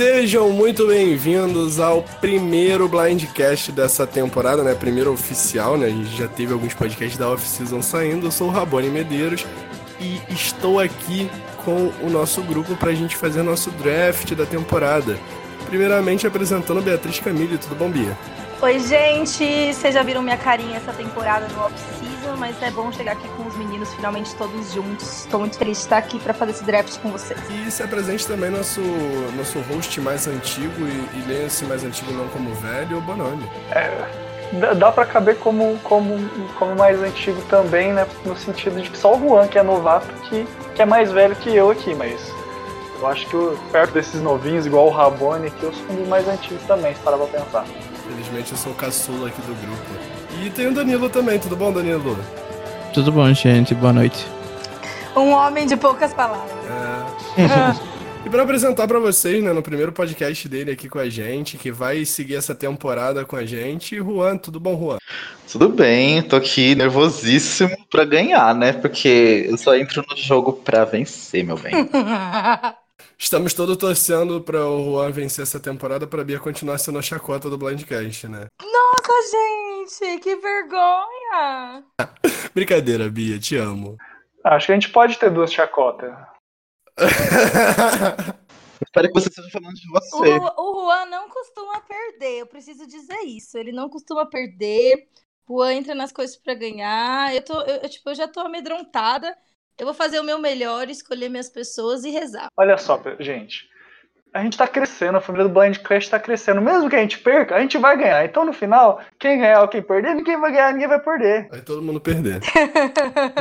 Sejam muito bem-vindos ao primeiro Blindcast dessa temporada, né? Primeiro oficial, né? A gente já teve alguns podcasts da off-season saindo. Eu sou o Rabone Medeiros e estou aqui com o nosso grupo para a gente fazer nosso draft da temporada. Primeiramente apresentando Beatriz Camille, tudo bom, Bia? Oi, gente! Vocês já viram minha carinha essa temporada no off-season, mas é bom chegar aqui com os meninos finalmente todos juntos. Estou muito feliz de estar aqui para fazer esse draft com vocês. E se apresente também nosso, nosso host mais antigo, e, e leia-se mais antigo não como velho, o Bononi. É, dá para caber como, como, como mais antigo também, né? No sentido de que só o Juan, que é novato, que, que é mais velho que eu aqui, mas eu acho que eu, perto desses novinhos, igual o Rabone aqui, eu sou um dos mais antigos também, se parar pra pensar. Infelizmente eu sou o caçula aqui do grupo. E tem o Danilo também, tudo bom, Danilo? Tudo bom, gente? Boa noite. Um homem de poucas palavras. É. E para apresentar para vocês, né, no primeiro podcast dele aqui com a gente, que vai seguir essa temporada com a gente, Juan, tudo bom, Juan? Tudo bem, tô aqui nervosíssimo para ganhar, né? Porque eu só entro no jogo para vencer, meu bem. Estamos todos torcendo para o Juan vencer essa temporada para Bia continuar sendo a chacota do Blindcast, né? Nossa, gente, que vergonha! Brincadeira, Bia, te amo. Acho que a gente pode ter duas chacotas. Espero que você esteja falando de O, você. Ju- o Juan não costuma perder, eu preciso dizer isso. Ele não costuma perder. O Juan entra nas coisas pra ganhar. Eu, tô, eu, eu, tipo, eu já tô amedrontada. Eu vou fazer o meu melhor, escolher minhas pessoas e rezar. Olha só, gente. A gente tá crescendo, a família do Blind Crash tá crescendo. Mesmo que a gente perca, a gente vai ganhar. Então, no final, quem ganhar ou quem perder, ninguém vai ganhar, ninguém vai perder. Vai todo mundo perder.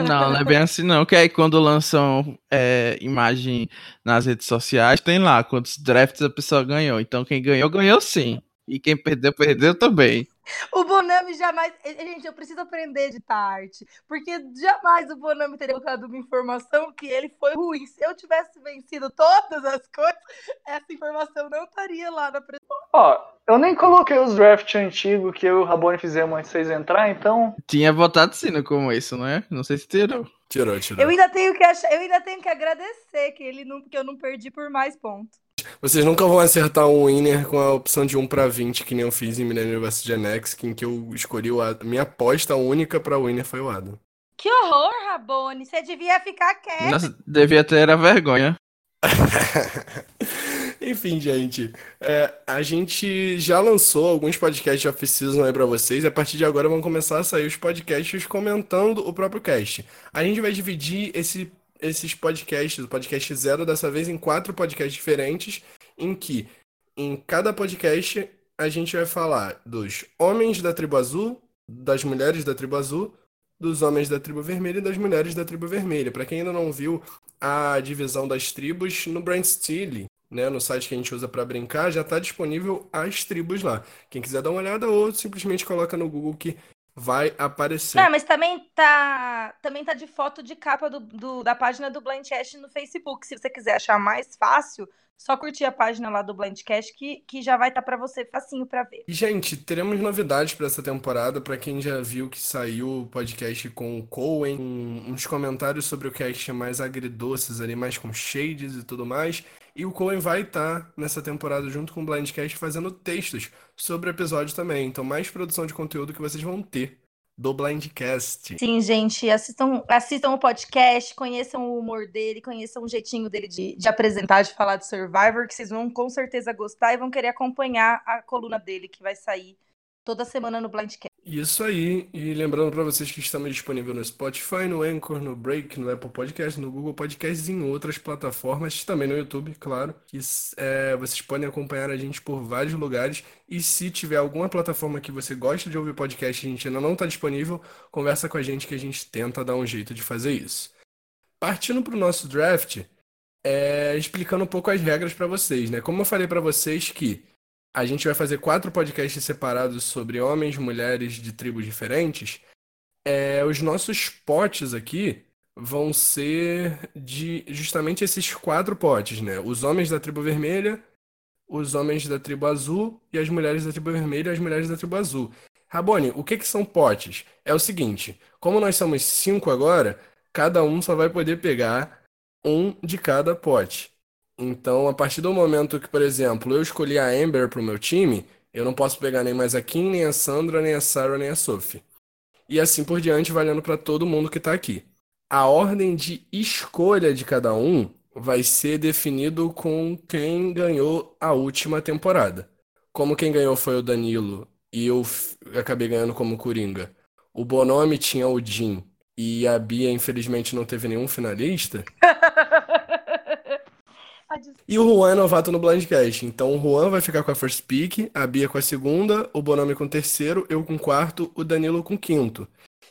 Não, não é bem assim não. Que aí quando lançam é, imagem nas redes sociais, tem lá quantos drafts a pessoa ganhou. Então quem ganhou, ganhou sim. E quem perdeu, perdeu também. O Bonami jamais. Gente, eu preciso aprender a editar arte. Porque jamais o Bonami teria colocado uma informação que ele foi ruim. Se eu tivesse vencido todas as coisas, essa informação não estaria lá na apresentação. Ó, eu nem coloquei os drafts antigos que eu e o Rabone fizemos antes de vocês entrar, então. Tinha votado sim no começo, não é? Não sei se tirou. Tirou, tirou. Eu ainda tenho que achar, eu ainda tenho que agradecer que ele não, que eu não perdi por mais pontos. Vocês nunca vão acertar um winner com a opção de 1 para 20, que nem eu fiz em Millennium vs Gen X, em que eu escolhi o Adam. Minha aposta única para winner foi o Adam. Que horror, Rabone! Você devia ficar quieto. Nossa, devia ter a vergonha. Enfim, gente, é, a gente já lançou alguns podcasts off-season aí pra vocês. A partir de agora vão começar a sair os podcasts comentando o próprio cast. A gente vai dividir esse- esses podcasts, o podcast zero dessa vez, em quatro podcasts diferentes, em que em cada podcast a gente vai falar dos homens da tribo azul, das mulheres da tribo azul, dos homens da tribo vermelha e das mulheres da tribo vermelha. Pra quem ainda não viu a divisão das tribos no Brand Steel, né, no site que a gente usa para brincar, já está disponível as tribos lá. Quem quiser dar uma olhada ou simplesmente coloca no Google que vai aparecer. Não, mas também tá, também tá de foto de capa do, do- da página do Blindcast no Facebook. Se você quiser achar mais fácil, só curtir a página lá do Blindcast que, que já vai estar pra você facinho pra ver. E, gente, teremos novidades para essa temporada. Para quem já viu que saiu o podcast com o Coen, um- uns comentários sobre o cast mais agridoces ali, mais com shades e tudo mais. E o Coen vai estar nessa temporada junto com o Blindcast fazendo textos sobre o episódio também. Então, mais produção de conteúdo que vocês vão ter do Blindcast. Sim, gente, assistam, assistam o podcast, conheçam o humor dele, conheçam o jeitinho dele de, de apresentar, de falar de Survivor, que vocês vão com certeza gostar e vão querer acompanhar a coluna dele, que vai sair toda semana no Blindcast. Isso aí, e lembrando para vocês que estamos disponíveis no Spotify, no Anchor, no Break, no Apple Podcast, no Google Podcasts e em outras plataformas, também no YouTube, claro, que é, vocês podem acompanhar a gente por vários lugares. E se tiver alguma plataforma que você gosta de ouvir podcast e a gente ainda não está disponível, conversa com a gente que a gente tenta dar um jeito de fazer isso. Partindo para o nosso draft, é, explicando um pouco as regras para vocês, né? Como eu falei para vocês que a gente vai fazer quatro podcasts separados sobre homens, mulheres de tribos diferentes. É, os nossos potes aqui vão ser de justamente esses quatro potes, né? Os homens da tribo vermelha, os homens da tribo azul e as mulheres da tribo vermelha e as mulheres da tribo azul. Rabone, o que que são potes? É o seguinte, como nós somos cinco agora, cada um só vai poder pegar um de cada pote. Então, a partir do momento que, por exemplo, eu escolhi a Amber pro meu time, eu não posso pegar nem mais a Kim, nem a Sandra, nem a Sarah, nem a Sophie. E assim por diante, valendo para todo mundo que tá aqui. A ordem de escolha de cada um vai ser definido com quem ganhou a última temporada. Como quem ganhou foi o Danilo e eu acabei ganhando como Coringa. O Bonomi tinha o Jin e a Bia, infelizmente, não teve nenhum finalista. E o Juan é novato no Blindcast. Então o Juan vai ficar com a first pick, a Bia com a segunda, o Bonomi com o terceiro, eu com o quarto, o Danilo com o quinto.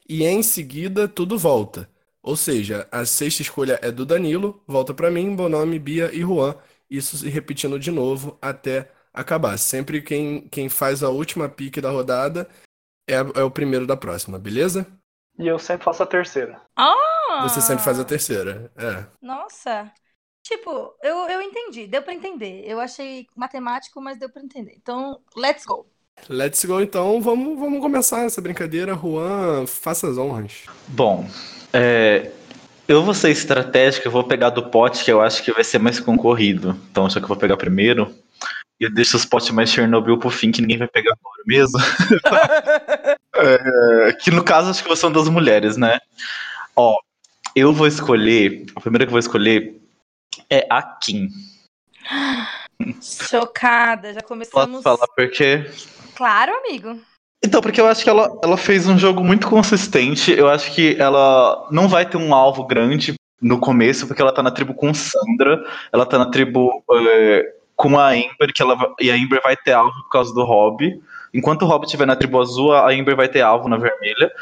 E em seguida tudo volta. Ou seja, a sexta escolha é do Danilo, volta pra mim, Bonomi, Bia e Juan. Isso se repetindo de novo até acabar. Sempre quem, quem faz a última pick da rodada é, é o primeiro da próxima, beleza? E eu sempre faço a terceira. Ah! Você sempre faz a terceira. É. Nossa. Tipo, eu, eu entendi, deu pra entender. Eu achei matemático, mas deu pra entender. Então, let's go. Let's go então, vamos, vamos começar essa brincadeira. Juan, faça as honras. Bom, é, eu vou ser estratégico, eu vou pegar do pote que eu acho que vai ser mais concorrido. Então, já que eu vou pegar primeiro, eu deixo os potes mais Chernobyl pro fim, que ninguém vai pegar agora mesmo. É, que no caso, acho que são das mulheres, né? Ó, eu vou escolher, a primeira que eu vou escolher é a Kim. Chocada, já Posso começamos. falar porque Claro, amigo. Então, porque eu acho que ela, ela fez um jogo muito consistente. Eu acho que ela não vai ter um alvo grande no começo, porque ela tá na tribo com Sandra, ela tá na tribo é, com a Amber, que ela, e a Amber vai ter alvo por causa do Rob. Enquanto o Rob estiver na tribo azul, a Amber vai ter alvo na vermelha.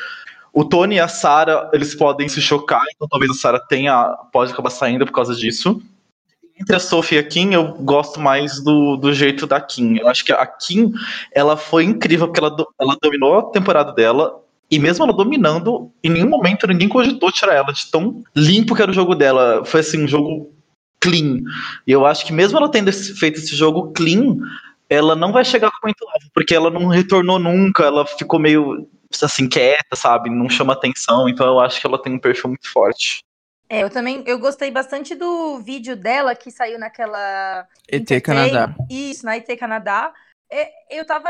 O Tony e a Sarah, eles podem se chocar, então talvez a Sarah tenha, pode acabar saindo por causa disso. Entre a Sophie e a Kim, eu gosto mais do, do jeito da Kim. Eu acho que a Kim, ela foi incrível, porque ela, ela dominou a temporada dela, e mesmo ela dominando, em nenhum momento ninguém cogitou tirar ela de tão limpo que era o jogo dela. Foi assim, um jogo clean. E eu acho que mesmo ela tendo feito esse jogo clean, ela não vai chegar com muito alvo, porque ela não retornou nunca, ela ficou meio assim, quieta, sabe? Não chama atenção, então eu acho que ela tem um perfil muito forte. É, eu também, eu gostei bastante do vídeo dela que saiu naquela ET Canadá. Isso, na IT Canadá. É, eu tava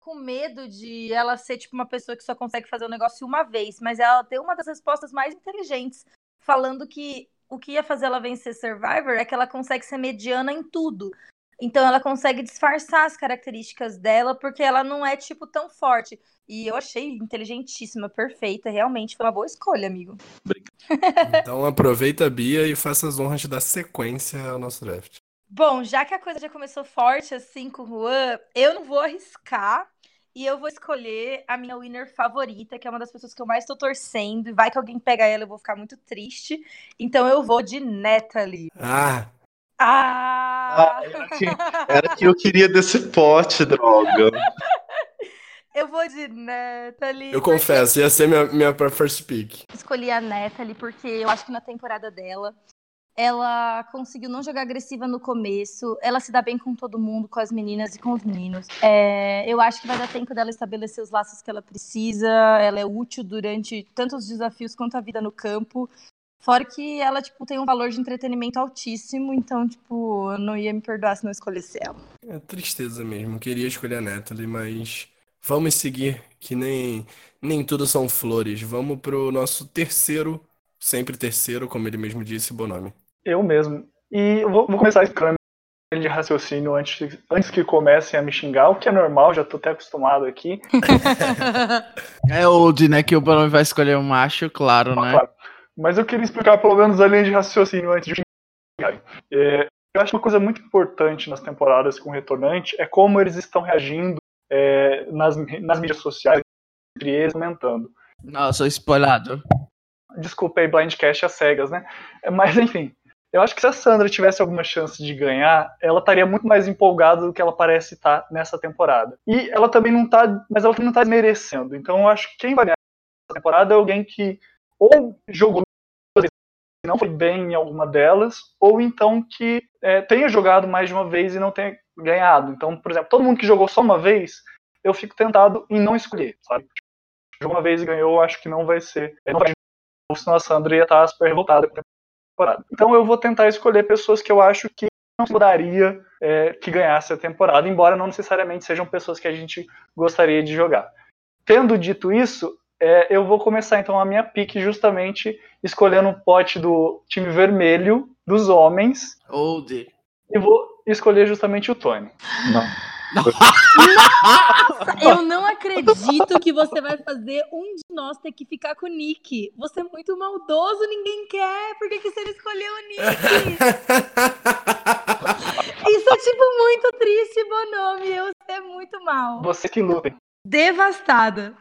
com medo de ela ser tipo uma pessoa que só consegue fazer o negócio uma vez, mas ela deu uma das respostas mais inteligentes, falando que o que ia fazer ela vencer Survivor é que ela consegue ser mediana em tudo. Então ela consegue disfarçar as características dela porque ela não é tipo tão forte. E eu achei inteligentíssima, perfeita, realmente foi uma boa escolha, amigo. Então aproveita a Bia e faça as honras de dar sequência ao nosso draft. Bom, já que a coisa já começou forte assim com o Juan, eu não vou arriscar e eu vou escolher a minha winner favorita, que é uma das pessoas que eu mais tô torcendo. E vai que alguém pega ela, eu vou ficar muito triste. Então eu vou de Natalie. Ah, Ah! era que, era que eu queria desse pote, droga. eu vou de Natalie. eu porque- confesso, ia ser minha, minha first pick. escolhi a Natalie porque eu acho que na temporada dela ela conseguiu não jogar agressiva no começo, ela se dá bem com todo mundo, com as meninas e com os meninos. É, eu acho que vai dar tempo dela estabelecer os laços que ela precisa, ela é útil durante tanto os desafios quanto a vida no campo. Fora que ela, tipo, tem um valor de entretenimento altíssimo, então, tipo, eu não ia me perdoar se não escolhesse ela. É tristeza mesmo, queria escolher a Natalie, mas vamos seguir, que nem, nem tudo são flores. Vamos pro nosso terceiro, sempre terceiro, como ele mesmo disse, Bonome. Eu mesmo. E eu vou, vou começar explicando de raciocínio antes, antes que comecem a me xingar, o que é normal, já tô até acostumado aqui. É old, né? Que o Bonomi vai escolher um macho, claro, né? Claro. Mas eu queria explicar pelo menos a linha de raciocínio antes de. É, eu acho uma coisa muito importante nas temporadas com o retornante é como eles estão reagindo é, nas, nas mídias sociais, entre eles, comentando. Nossa, spoilado. Desculpa aí, Blindcast às cegas, né? É, Mas enfim, eu acho que se a Sandra tivesse alguma chance de ganhar, ela estaria muito mais empolgada do que ela parece estar nessa temporada. E ela também não tá, mas ela também não tá merecendo. Então eu acho que quem vai ganhar essa temporada é alguém que ou jogou e não foi bem em alguma delas, ou então que é, tenha jogado mais de uma vez e não tenha ganhado. Então, por exemplo, todo mundo que jogou só uma vez, eu fico tentado em não escolher, sabe? Jogou uma vez e ganhou, acho que não vai ser. Não vai senão a Sandra ia estar super revoltada com a temporada. Então eu vou tentar escolher pessoas que eu acho que mudaria é, que ganhasse a temporada, embora não necessariamente sejam pessoas que a gente gostaria de jogar. Tendo dito isso, é, eu vou começar então a minha pique justamente escolhendo o pote do time vermelho dos homens. Old. E vou escolher justamente o Tony. Não. Nossa, eu não acredito que você vai fazer um de nós ter que ficar com o Nick. Você é muito maldoso, ninguém quer. Por que, que você não escolheu o Nick? Isso é tipo muito triste, Bonomi. Eu é muito mal. Você que lutem. Devastada.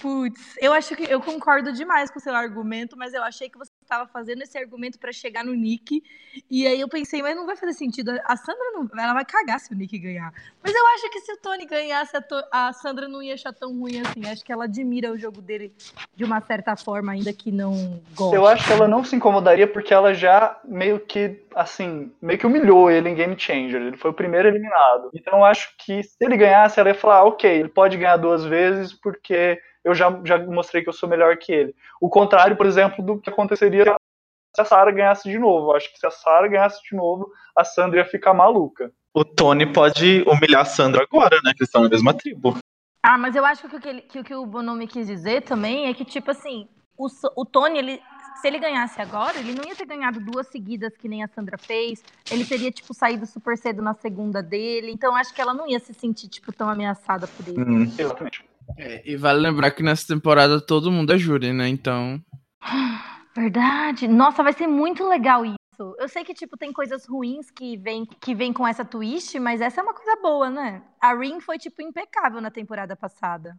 Putz, eu acho que eu concordo demais com o seu argumento, mas eu achei que você estava fazendo esse argumento para chegar no Nick. E aí eu pensei, mas não vai fazer sentido. A Sandra não, ela vai cagar se o Nick ganhar. Mas eu acho que se o Tony ganhasse, a, to, a Sandra não ia achar tão ruim assim. Acho que ela admira o jogo dele de uma certa forma, ainda que não gosta. Eu acho que ela não se incomodaria porque ela já meio que, assim, meio que humilhou ele em Game Changer. Ele foi o primeiro eliminado. Então eu acho que se ele ganhasse, ela ia falar, ah, ok, ele pode ganhar duas vezes porque eu já, já mostrei que eu sou melhor que ele. O contrário, por exemplo, do que aconteceria se a Sarah ganhasse de novo. Eu acho que se a Sarah ganhasse de novo, a Sandra ia ficar maluca. O Tony pode humilhar a Sandra agora, né? Que eles estão na mesma tribo. Ah, mas eu acho que o que, ele, que, o, que o Bonomi quis dizer também é que, tipo assim, o, o Tony, ele, se ele ganhasse agora, ele não ia ter ganhado duas seguidas que nem a Sandra fez. Ele teria, tipo, saído super cedo na segunda dele. Então, acho que ela não ia se sentir, tipo, tão ameaçada por ele. Hum, exatamente. É, e vale lembrar que nessa temporada todo mundo é júri, né? Então. Verdade. Nossa, vai ser muito legal isso. Eu sei que, tipo, tem coisas ruins que vem, que vem com essa twist, mas essa é uma coisa boa, né? A Rin foi, tipo, impecável na temporada passada.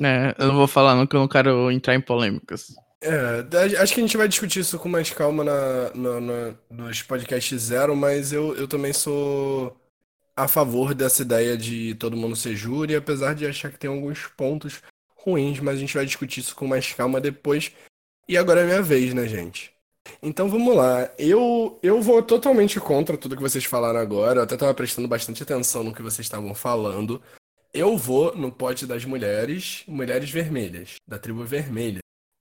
É, eu não vou falar não, que eu não quero entrar em polêmicas. É, acho que a gente vai discutir isso com mais calma na, na, na, nos podcasts zero, mas eu, eu também sou a favor dessa ideia de todo mundo ser júri, apesar de achar que tem alguns pontos ruins, mas a gente vai discutir isso com mais calma depois. E agora é minha vez, né, gente? Então vamos lá. Eu, eu vou totalmente contra tudo que vocês falaram agora. Eu até estava prestando bastante atenção no que vocês estavam falando. Eu vou no pote das mulheres, mulheres vermelhas, da tribo vermelha.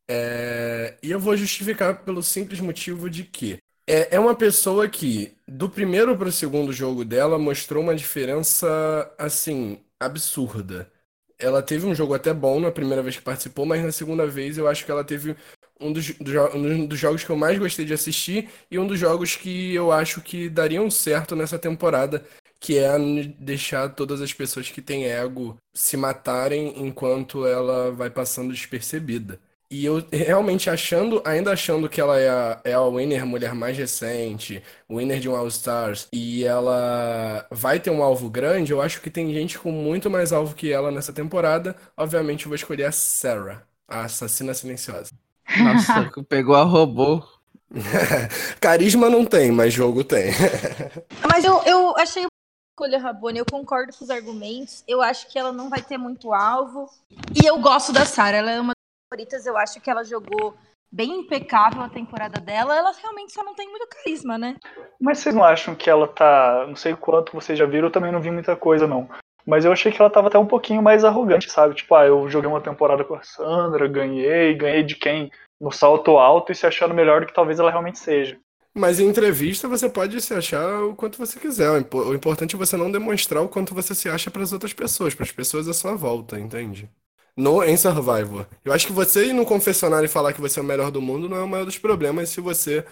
É... E eu vou justificar pelo simples motivo de que é, é uma pessoa que, do primeiro para o segundo jogo dela, mostrou uma diferença, assim, absurda. Ela teve um jogo até bom na primeira vez que participou, mas na segunda vez eu acho que ela teve um dos, do, um dos jogos que eu mais gostei de assistir e um dos jogos que eu acho que dariam certo nessa temporada, que é deixar todas as pessoas que têm ego se matarem enquanto ela vai passando despercebida. E eu realmente achando, ainda achando que ela é a, é a winner mulher mais recente, winner de um All Stars, e ela vai ter um alvo grande, eu acho que tem gente com muito mais alvo que ela nessa temporada. Obviamente eu vou escolher a Sarah, a assassina silenciosa. Nossa, pegou a robô. Carisma não tem, mas jogo tem. mas eu, eu achei escolha Rabone, eu concordo com os argumentos. Eu acho que ela não vai ter muito alvo. E eu gosto da Sarah, ela é uma favoritas, eu acho que ela jogou bem impecável a temporada dela. Ela realmente só não tem muito carisma, né? Mas vocês não acham que ela tá. Não sei quanto vocês já viram, eu também não vi muita coisa, não. Mas eu achei que ela tava até um pouquinho mais arrogante, sabe? Tipo, ah, eu joguei uma temporada com a Sandra, ganhei, ganhei de quem? No salto alto e se achando melhor do que talvez ela realmente seja. Mas em entrevista você pode se achar o quanto você quiser. O importante é você não demonstrar o quanto você se acha para as outras pessoas, para as pessoas à sua volta, entende? no, em Survivor. Eu acho que você ir no confessionário e falar que você é o melhor do mundo não é o maior dos problemas se você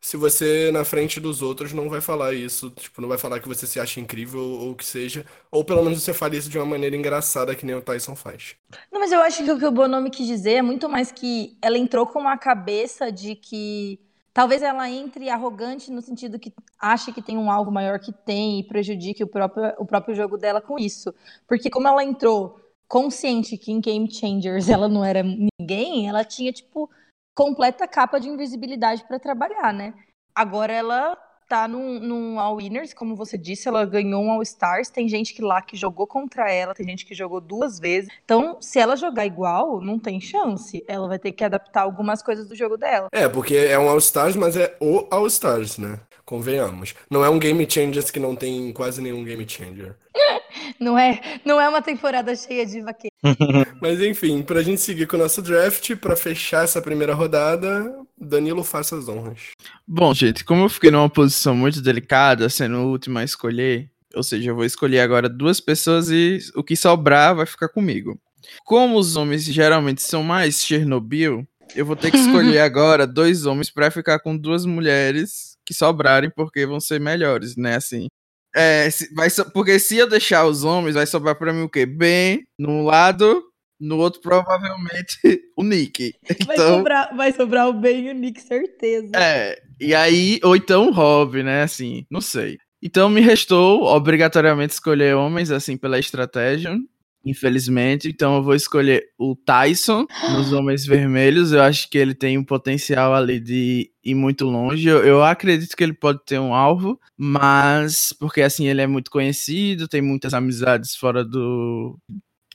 se você na frente dos outros não vai falar isso, tipo, não vai falar que você se acha incrível ou que seja, ou pelo menos você fale isso de uma maneira engraçada que nem o Tyson faz. Não, mas eu acho que o que o Bonomi quis dizer é muito mais que ela entrou com uma cabeça de que talvez ela entre arrogante no sentido que acha que tem um alvo maior que tem e prejudique o próprio, o próprio jogo dela com isso. Porque como ela entrou consciente que em Game Changers ela não era ninguém, ela tinha, tipo, completa capa de invisibilidade para trabalhar, né? Agora ela tá num, num All Winners, como você disse, ela ganhou um All Stars. Tem gente que lá que jogou contra ela, tem gente que jogou duas vezes. Então, se ela jogar igual, não tem chance. Ela vai ter que adaptar algumas coisas do jogo dela. É, porque é um All Stars, mas é o All Stars, né? Convenhamos. Não é um Game Changers que não tem quase nenhum Game Changer. Não é, não é uma temporada cheia de vaqueiros. Mas enfim, pra gente seguir com o nosso draft, para fechar essa primeira rodada, Danilo faça as honras. Bom, gente, como eu fiquei numa posição muito delicada, sendo o último a escolher, ou seja, eu vou escolher agora duas pessoas e o que sobrar vai ficar comigo. Como os homens geralmente são mais Chernobyl, eu vou ter que escolher agora dois homens para ficar com duas mulheres que sobrarem, porque vão ser melhores, né? Assim. É, vai so, porque se eu deixar os homens, vai sobrar para mim o quê? Ben, num lado, no outro, provavelmente, o Nick. Vai, Então, sobrar, vai sobrar o Ben e o Nick, certeza. é, e aí, ou então o Rob, né? Assim, não sei. Então me restou obrigatoriamente escolher homens, assim, pela estratégia. Infelizmente, então eu vou escolher o Tyson nos Homens Vermelhos. Eu acho que ele tem um potencial ali de ir muito longe. Eu, eu acredito que ele pode ter um alvo, mas porque assim ele é muito conhecido, tem muitas amizades fora do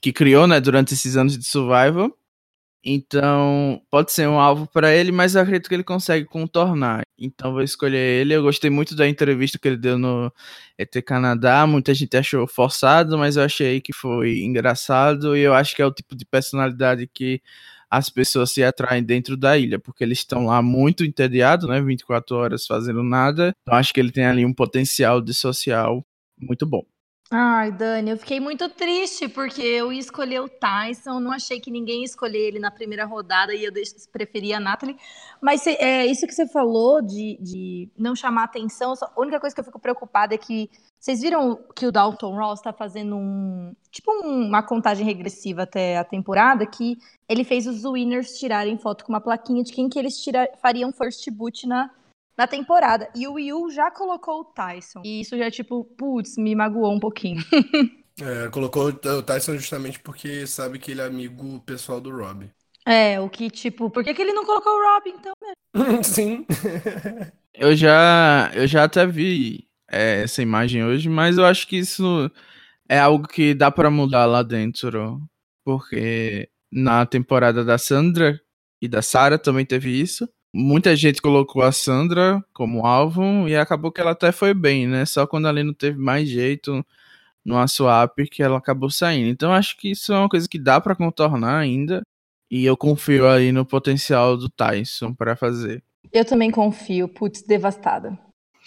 que criou, né, durante esses anos de survival. Então, pode ser um alvo para ele, mas eu acredito que ele consegue contornar. Então, vou escolher ele. Eu gostei muito da entrevista que ele deu no ET Canadá. Muita gente achou forçado, mas eu achei que foi engraçado. E eu acho que é o tipo de personalidade que as pessoas se atraem dentro da ilha, porque eles estão lá muito entediados, né? 24 horas fazendo nada. Então, acho que ele tem ali um potencial de social muito bom. Ai, Dani, eu fiquei muito triste porque eu ia escolher o Tyson, não achei que ninguém ia escolher ele na primeira rodada e eu preferia a Natalie. Mas é, isso que você falou de, de não chamar atenção, só- a única coisa que eu fico preocupada é que vocês viram que o Dalton Ross tá fazendo um tipo um- uma contagem regressiva até a temporada que ele fez os winners tirarem foto com uma plaquinha de quem que eles tira- fariam first boot na na temporada. E o Will já colocou o Tyson. E isso já, tipo, putz, me magoou um pouquinho. É, colocou o Tyson justamente porque sabe que ele é amigo pessoal do Rob. É, o que, tipo, por que, que ele não colocou o Robin, então? Sim. Eu já, eu já até vi é, essa imagem hoje, mas eu acho que isso é algo que dá pra mudar lá dentro, porque na temporada da Sandra e da Sarah também teve isso. Muita gente colocou a Sandra como alvo e acabou que ela até foi bem, né? Só quando ali não teve mais jeito no swap que ela acabou saindo. Então acho que isso é uma coisa que dá pra contornar ainda. E eu confio aí no potencial do Tyson pra fazer. Eu também confio, putz, devastada.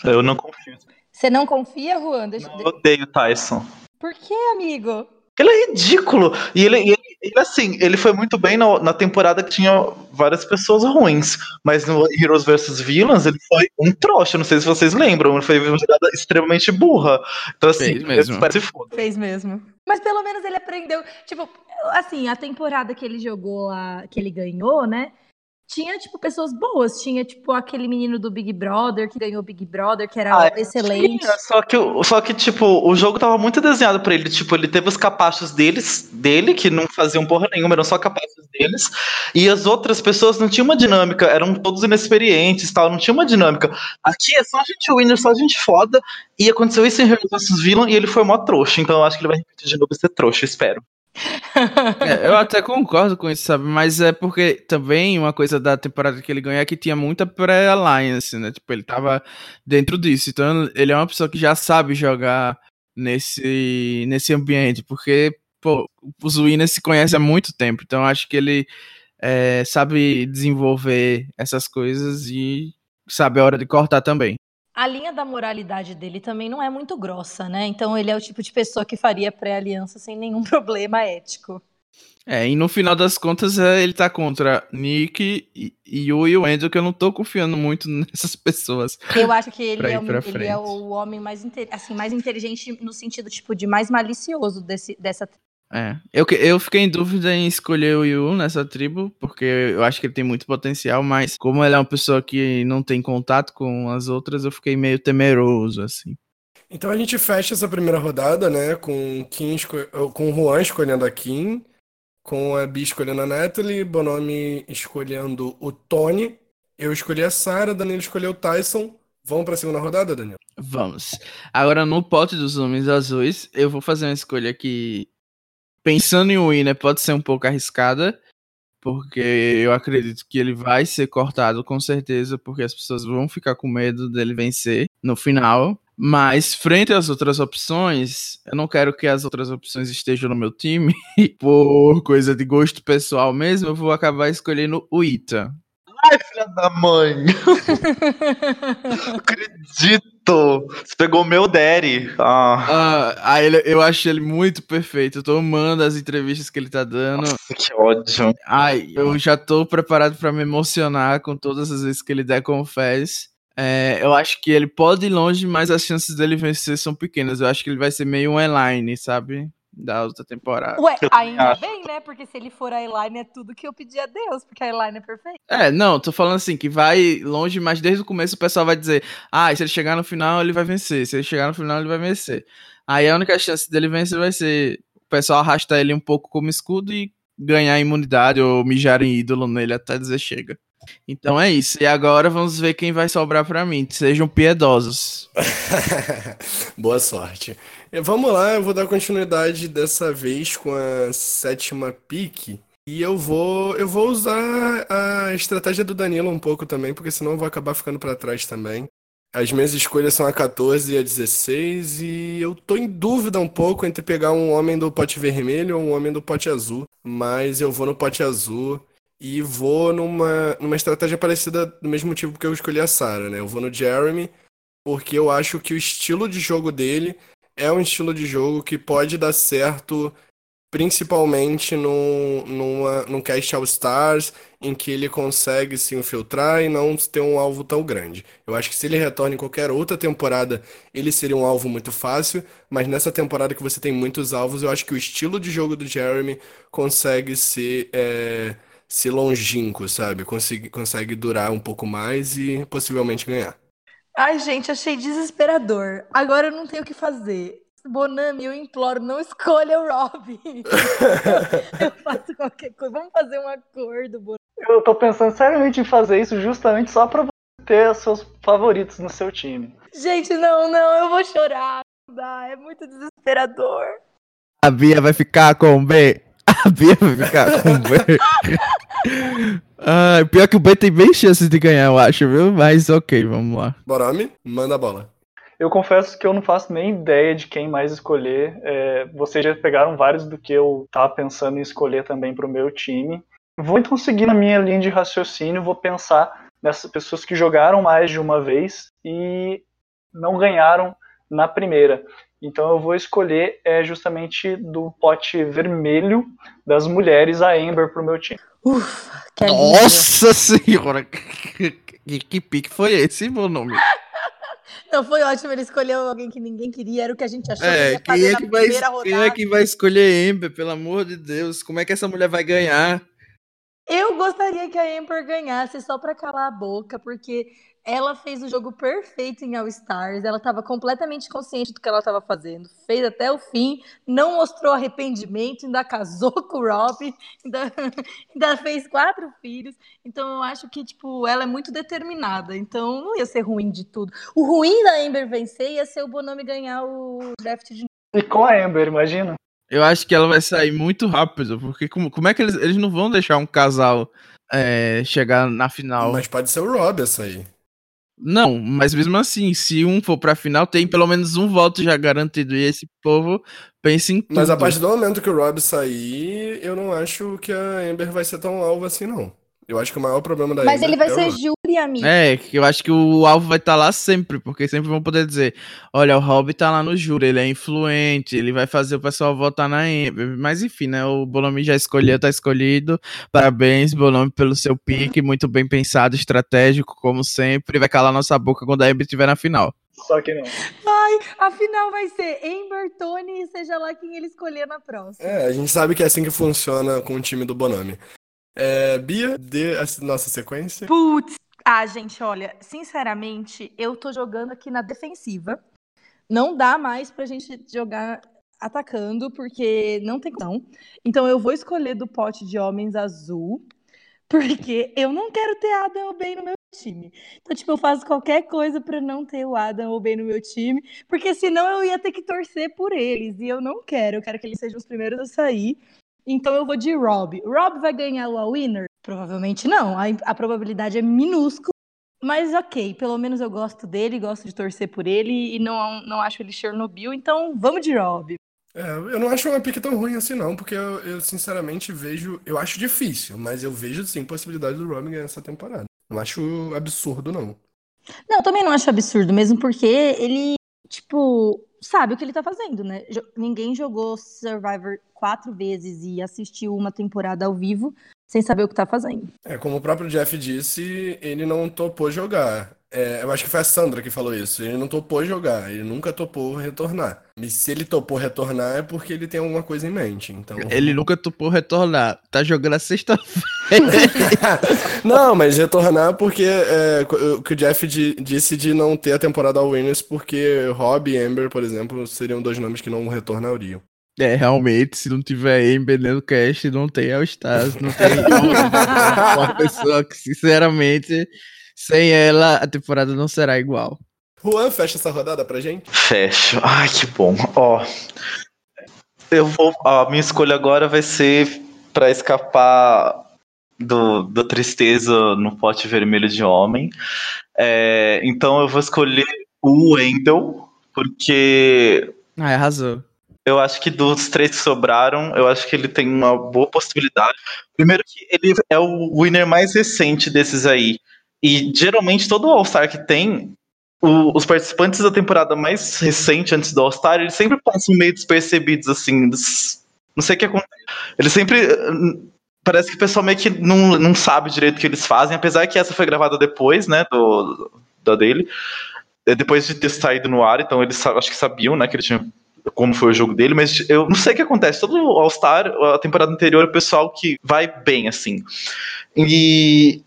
Eu não confio. Você não confia, Juan? Deixa... Eu odeio o Tyson. Por que, amigo? Ele é ridículo. E ele, e ele, ele, assim, ele foi muito bem na, na temporada que tinha várias pessoas ruins. Mas no Heroes vs Villains ele foi um trouxa. Não sei se vocês lembram. Ele foi uma jogada extremamente burra. Então, assim, Fez mesmo. parece foda. Fez mesmo. Mas pelo menos ele aprendeu. Tipo, assim, a temporada que ele jogou lá, que ele ganhou, né? Tinha, tipo, pessoas boas. Tinha, tipo, aquele menino do Big Brother que ganhou o Big Brother, que era Ah, excelente. Tinha, só que, o- só que, tipo, o jogo tava muito desenhado pra ele. Tipo, ele teve os capachos deles, dele, que não faziam porra nenhuma, eram só capachos deles. E as outras pessoas não tinham uma dinâmica, eram todos inexperientes tal, não tinha uma dinâmica. Aqui é só gente winner, só gente foda. E aconteceu isso em Heroes vs Villain e ele foi mó trouxa. Então eu acho que ele vai repetir de novo ser trouxa, espero. É, eu até concordo com isso, sabe? Mas é porque também uma coisa da temporada que ele ganhou é que tinha muita pré-alliance, né? Tipo, ele tava dentro disso. Então ele é uma pessoa que já sabe jogar nesse, nesse ambiente. Porque, pô, os Winners se conhecem há muito tempo. Então acho que ele é, sabe desenvolver essas coisas e sabe a hora de cortar também. A linha da moralidade dele também não é muito grossa, né? Então ele é o tipo de pessoa que faria pré-aliança sem nenhum problema ético. É, e no final das contas é, ele tá contra Nick e, e o Will Andrew, que eu não tô confiando muito nessas pessoas. Eu acho que ele, é, um- ele é o homem mais, assim, mais inteligente no sentido, tipo, de mais malicioso desse, dessa É, eu, eu fiquei em dúvida em escolher o Yu nessa tribo, porque eu acho que ele tem muito potencial, mas como ele é uma pessoa que não tem contato com as outras, eu fiquei meio temeroso, assim. Então a gente fecha essa primeira rodada, né? Com, Kim com o Juan escolhendo a Kim, com a Bi escolhendo a Natalie, Bonomi escolhendo o Tony, eu escolhi a Sarah, Danilo escolheu o Tyson. Vamos pra segunda rodada, Danilo? Vamos. Agora, no pote dos homens azuis, eu vou fazer uma escolha que, pensando em winner, pode ser um pouco arriscada, porque eu acredito que ele vai ser cortado com certeza, porque as pessoas vão ficar com medo dele vencer no final. Mas, frente às outras opções, eu não quero que as outras opções estejam no meu time, e por coisa de gosto pessoal mesmo, eu vou acabar escolhendo o Ita. Ai, filha da mãe! Não acredito! Você pegou meu daddy. Ah, Ah, ah, ele, eu acho ele muito perfeito. Eu tô amando as entrevistas que ele tá dando. nossa, que ódio. Ai, eu já tô preparado pra me emocionar com todas as vezes que ele der confess. É, eu acho que ele pode ir longe, mas as chances dele vencer são pequenas. Eu acho que ele vai ser meio um sabe? Da outra temporada. Ué, ainda bem, né? Porque se ele for a Elaine, é tudo que eu pedi a Deus, porque a Elaine é perfeita. É, não, tô falando assim, que vai longe, mas desde o começo o pessoal vai dizer: ah, se ele chegar no final, ele vai vencer. Se ele chegar no final, ele vai vencer. Aí a única chance dele vencer vai ser o pessoal arrastar ele um pouco como escudo e ganhar imunidade ou mijar em ídolo nele até dizer chega. Então é isso. E agora vamos ver quem vai sobrar pra mim. Sejam piedosos. Boa sorte. E Vamos lá, eu vou dar continuidade dessa vez com a sétima pick. E eu vou, eu vou usar a estratégia do Danilo um pouco também, porque senão eu vou acabar ficando pra trás também. As minhas escolhas são a 14 e a 16, e eu tô em dúvida um pouco entre pegar um homem do pote vermelho ou um homem do pote azul, mas eu vou no pote azul e vou numa, numa estratégia parecida do mesmo tipo que eu escolhi a Sarah, né? Eu vou no Jeremy, porque eu acho que o estilo de jogo dele é um estilo de jogo que pode dar certo, principalmente num, numa, num Cast All Stars, em que ele consegue se infiltrar e não ter um alvo tão grande. Eu acho que se ele retorna em qualquer outra temporada, ele seria um alvo muito fácil, mas nessa temporada que você tem muitos alvos, eu acho que o estilo de jogo do Jeremy consegue ser, é, ser longínquo, sabe? Consegue, consegue durar um pouco mais e possivelmente ganhar. Ai, gente, achei desesperador. Agora eu não tenho o que fazer. Bonami, eu imploro, não escolha o Rob. eu faço qualquer coisa. Vamos fazer um acordo, Bonami. Eu tô pensando seriamente em fazer isso justamente só pra você ter os seus favoritos no seu time. Gente, não, não, eu vou chorar. Não dá, é muito desesperador. A Bia vai ficar com o B. A Bia vai ficar com o B. ah, pior que o B tem bem chances de ganhar, eu acho, viu? Mas ok, vamos lá. Borome, manda a bola. Eu confesso que eu não faço nem ideia de quem mais escolher. É, vocês já pegaram vários do que eu tava pensando em escolher também pro meu time. Vou então seguir na minha linha de raciocínio, vou pensar nessas pessoas que jogaram mais de uma vez e não ganharam na primeira. Então eu vou escolher é, justamente do pote vermelho das mulheres a Amber pro meu time. Ufa, que alívio. Nossa senhora! Que, que, que pique foi esse, meu nome? Não, foi ótimo, ele escolheu alguém que ninguém queria, era o que a gente achou que É, ia quem fazer é na que vai, primeira quem é rodada. que vai escolher Ember, pelo amor de Deus? Como é que essa mulher vai ganhar? Eu gostaria que a Amber ganhasse só pra calar a boca, porque ela fez o jogo perfeito em All Stars, ela estava completamente consciente do que ela estava fazendo, fez até o fim, não mostrou arrependimento, ainda casou com o Rob, ainda, ainda fez quatro filhos. Então eu acho que tipo ela é muito determinada, então não ia ser ruim de tudo. O ruim da Amber vencer ia ser o Bonami ganhar o draft de E com a Amber, imagina. Eu acho que ela vai sair muito rápido, porque como, como é que eles, eles não vão deixar um casal é, chegar na final? Mas pode ser o Rob essa aí. Não, mas mesmo assim, se um for pra final, tem pelo menos um voto já garantido. E esse povo pensa em tudo. Mas a partir do momento que o Rob sair, eu não acho que a Amber vai ser tão alvo assim, não. Eu acho que o maior problema da Mas ele vai é o ser Rob. júri, amigo. É, que eu acho que o alvo vai estar lá sempre, porque sempre vão poder dizer: olha, o Rob tá lá no júri, ele é influente, ele vai fazer o pessoal votar na Amber. Mas enfim, né? O Bonomi já escolheu, tá escolhido. Parabéns, Bonomi, pelo seu pique, muito bem pensado, estratégico, como sempre. Vai calar nossa boca quando a Amber estiver na final. Só que não. Vai, afinal vai ser Amber, Tony seja lá quem ele escolher na próxima. É, a gente sabe que é assim que funciona com o time do Bonami. É, Bia, dê a nossa sequência. Putz. Ah, gente, olha, sinceramente, eu tô jogando aqui na defensiva. Não dá mais pra gente jogar atacando, porque não tem como. Então eu vou escolher do pote de homens azul, porque eu não quero ter Adam ou Ben no meu time. Então, tipo, eu faço qualquer coisa pra não ter o Adam ou Ben no meu time, porque senão eu ia ter que torcer por eles, e eu não quero. Eu quero que eles sejam os primeiros a sair. Então eu vou de Rob. Rob vai ganhar o All Winner? Provavelmente não. A, a probabilidade é minúscula. Mas ok, pelo menos eu gosto dele, gosto de torcer por ele e não, não acho ele Chernobyl, então vamos de Rob. É, eu não acho uma pick tão ruim assim, não, porque eu, eu, sinceramente vejo. Eu acho difícil, mas eu vejo sim possibilidade do Robin ganhar essa temporada. Não acho absurdo, não. Não, também não acho absurdo, mesmo porque ele, tipo, sabe o que ele tá fazendo, né? Ninguém jogou Survivor quatro vezes e assistiu uma temporada ao vivo sem saber o que tá fazendo. É, como o próprio Jeff disse, ele não topou jogar. É, eu acho que foi a Sandra que falou isso. Ele não topou jogar, ele nunca topou retornar. E se ele topou retornar é porque ele tem alguma coisa em mente. Então. Ele nunca topou retornar. Tá jogando a sexta-feira. Não, mas retornar porque é, o que o Jeff di- disse de não ter a temporada Winners, porque Rob e Amber, por exemplo, seriam dois nomes que não retornariam. É, realmente, se não tiver Ember no cast, não tem All Stars, não tem uma pessoa que, sinceramente, sem ela, a temporada não será igual. Juan, fecha essa rodada pra gente? Fecho. Ai, que bom. Ó, eu vou. A minha escolha agora vai ser pra escapar do, da tristeza no pote vermelho de homem. É, então eu vou escolher o Wendell, porque Ah, arrasou. Eu acho que dos três que sobraram, eu acho que ele tem uma boa possibilidade. Primeiro que ele é o winner mais recente desses aí. E geralmente todo All-Star que tem, o- os participantes da temporada mais recente antes do All-Star, eles sempre passam meio despercebidos, assim. Não sei o que acontece. Eles sempre. Parece que o pessoal meio que não, não sabe direito o que eles fazem, apesar que essa foi gravada depois, né, do, da dele. eh, Depois de ter saído no ar, então eles acho que sabiam, né, que ele tinha como foi o jogo dele, mas eu não sei o que acontece. Todo All-Star, a temporada anterior, o pessoal que vai bem, assim. E,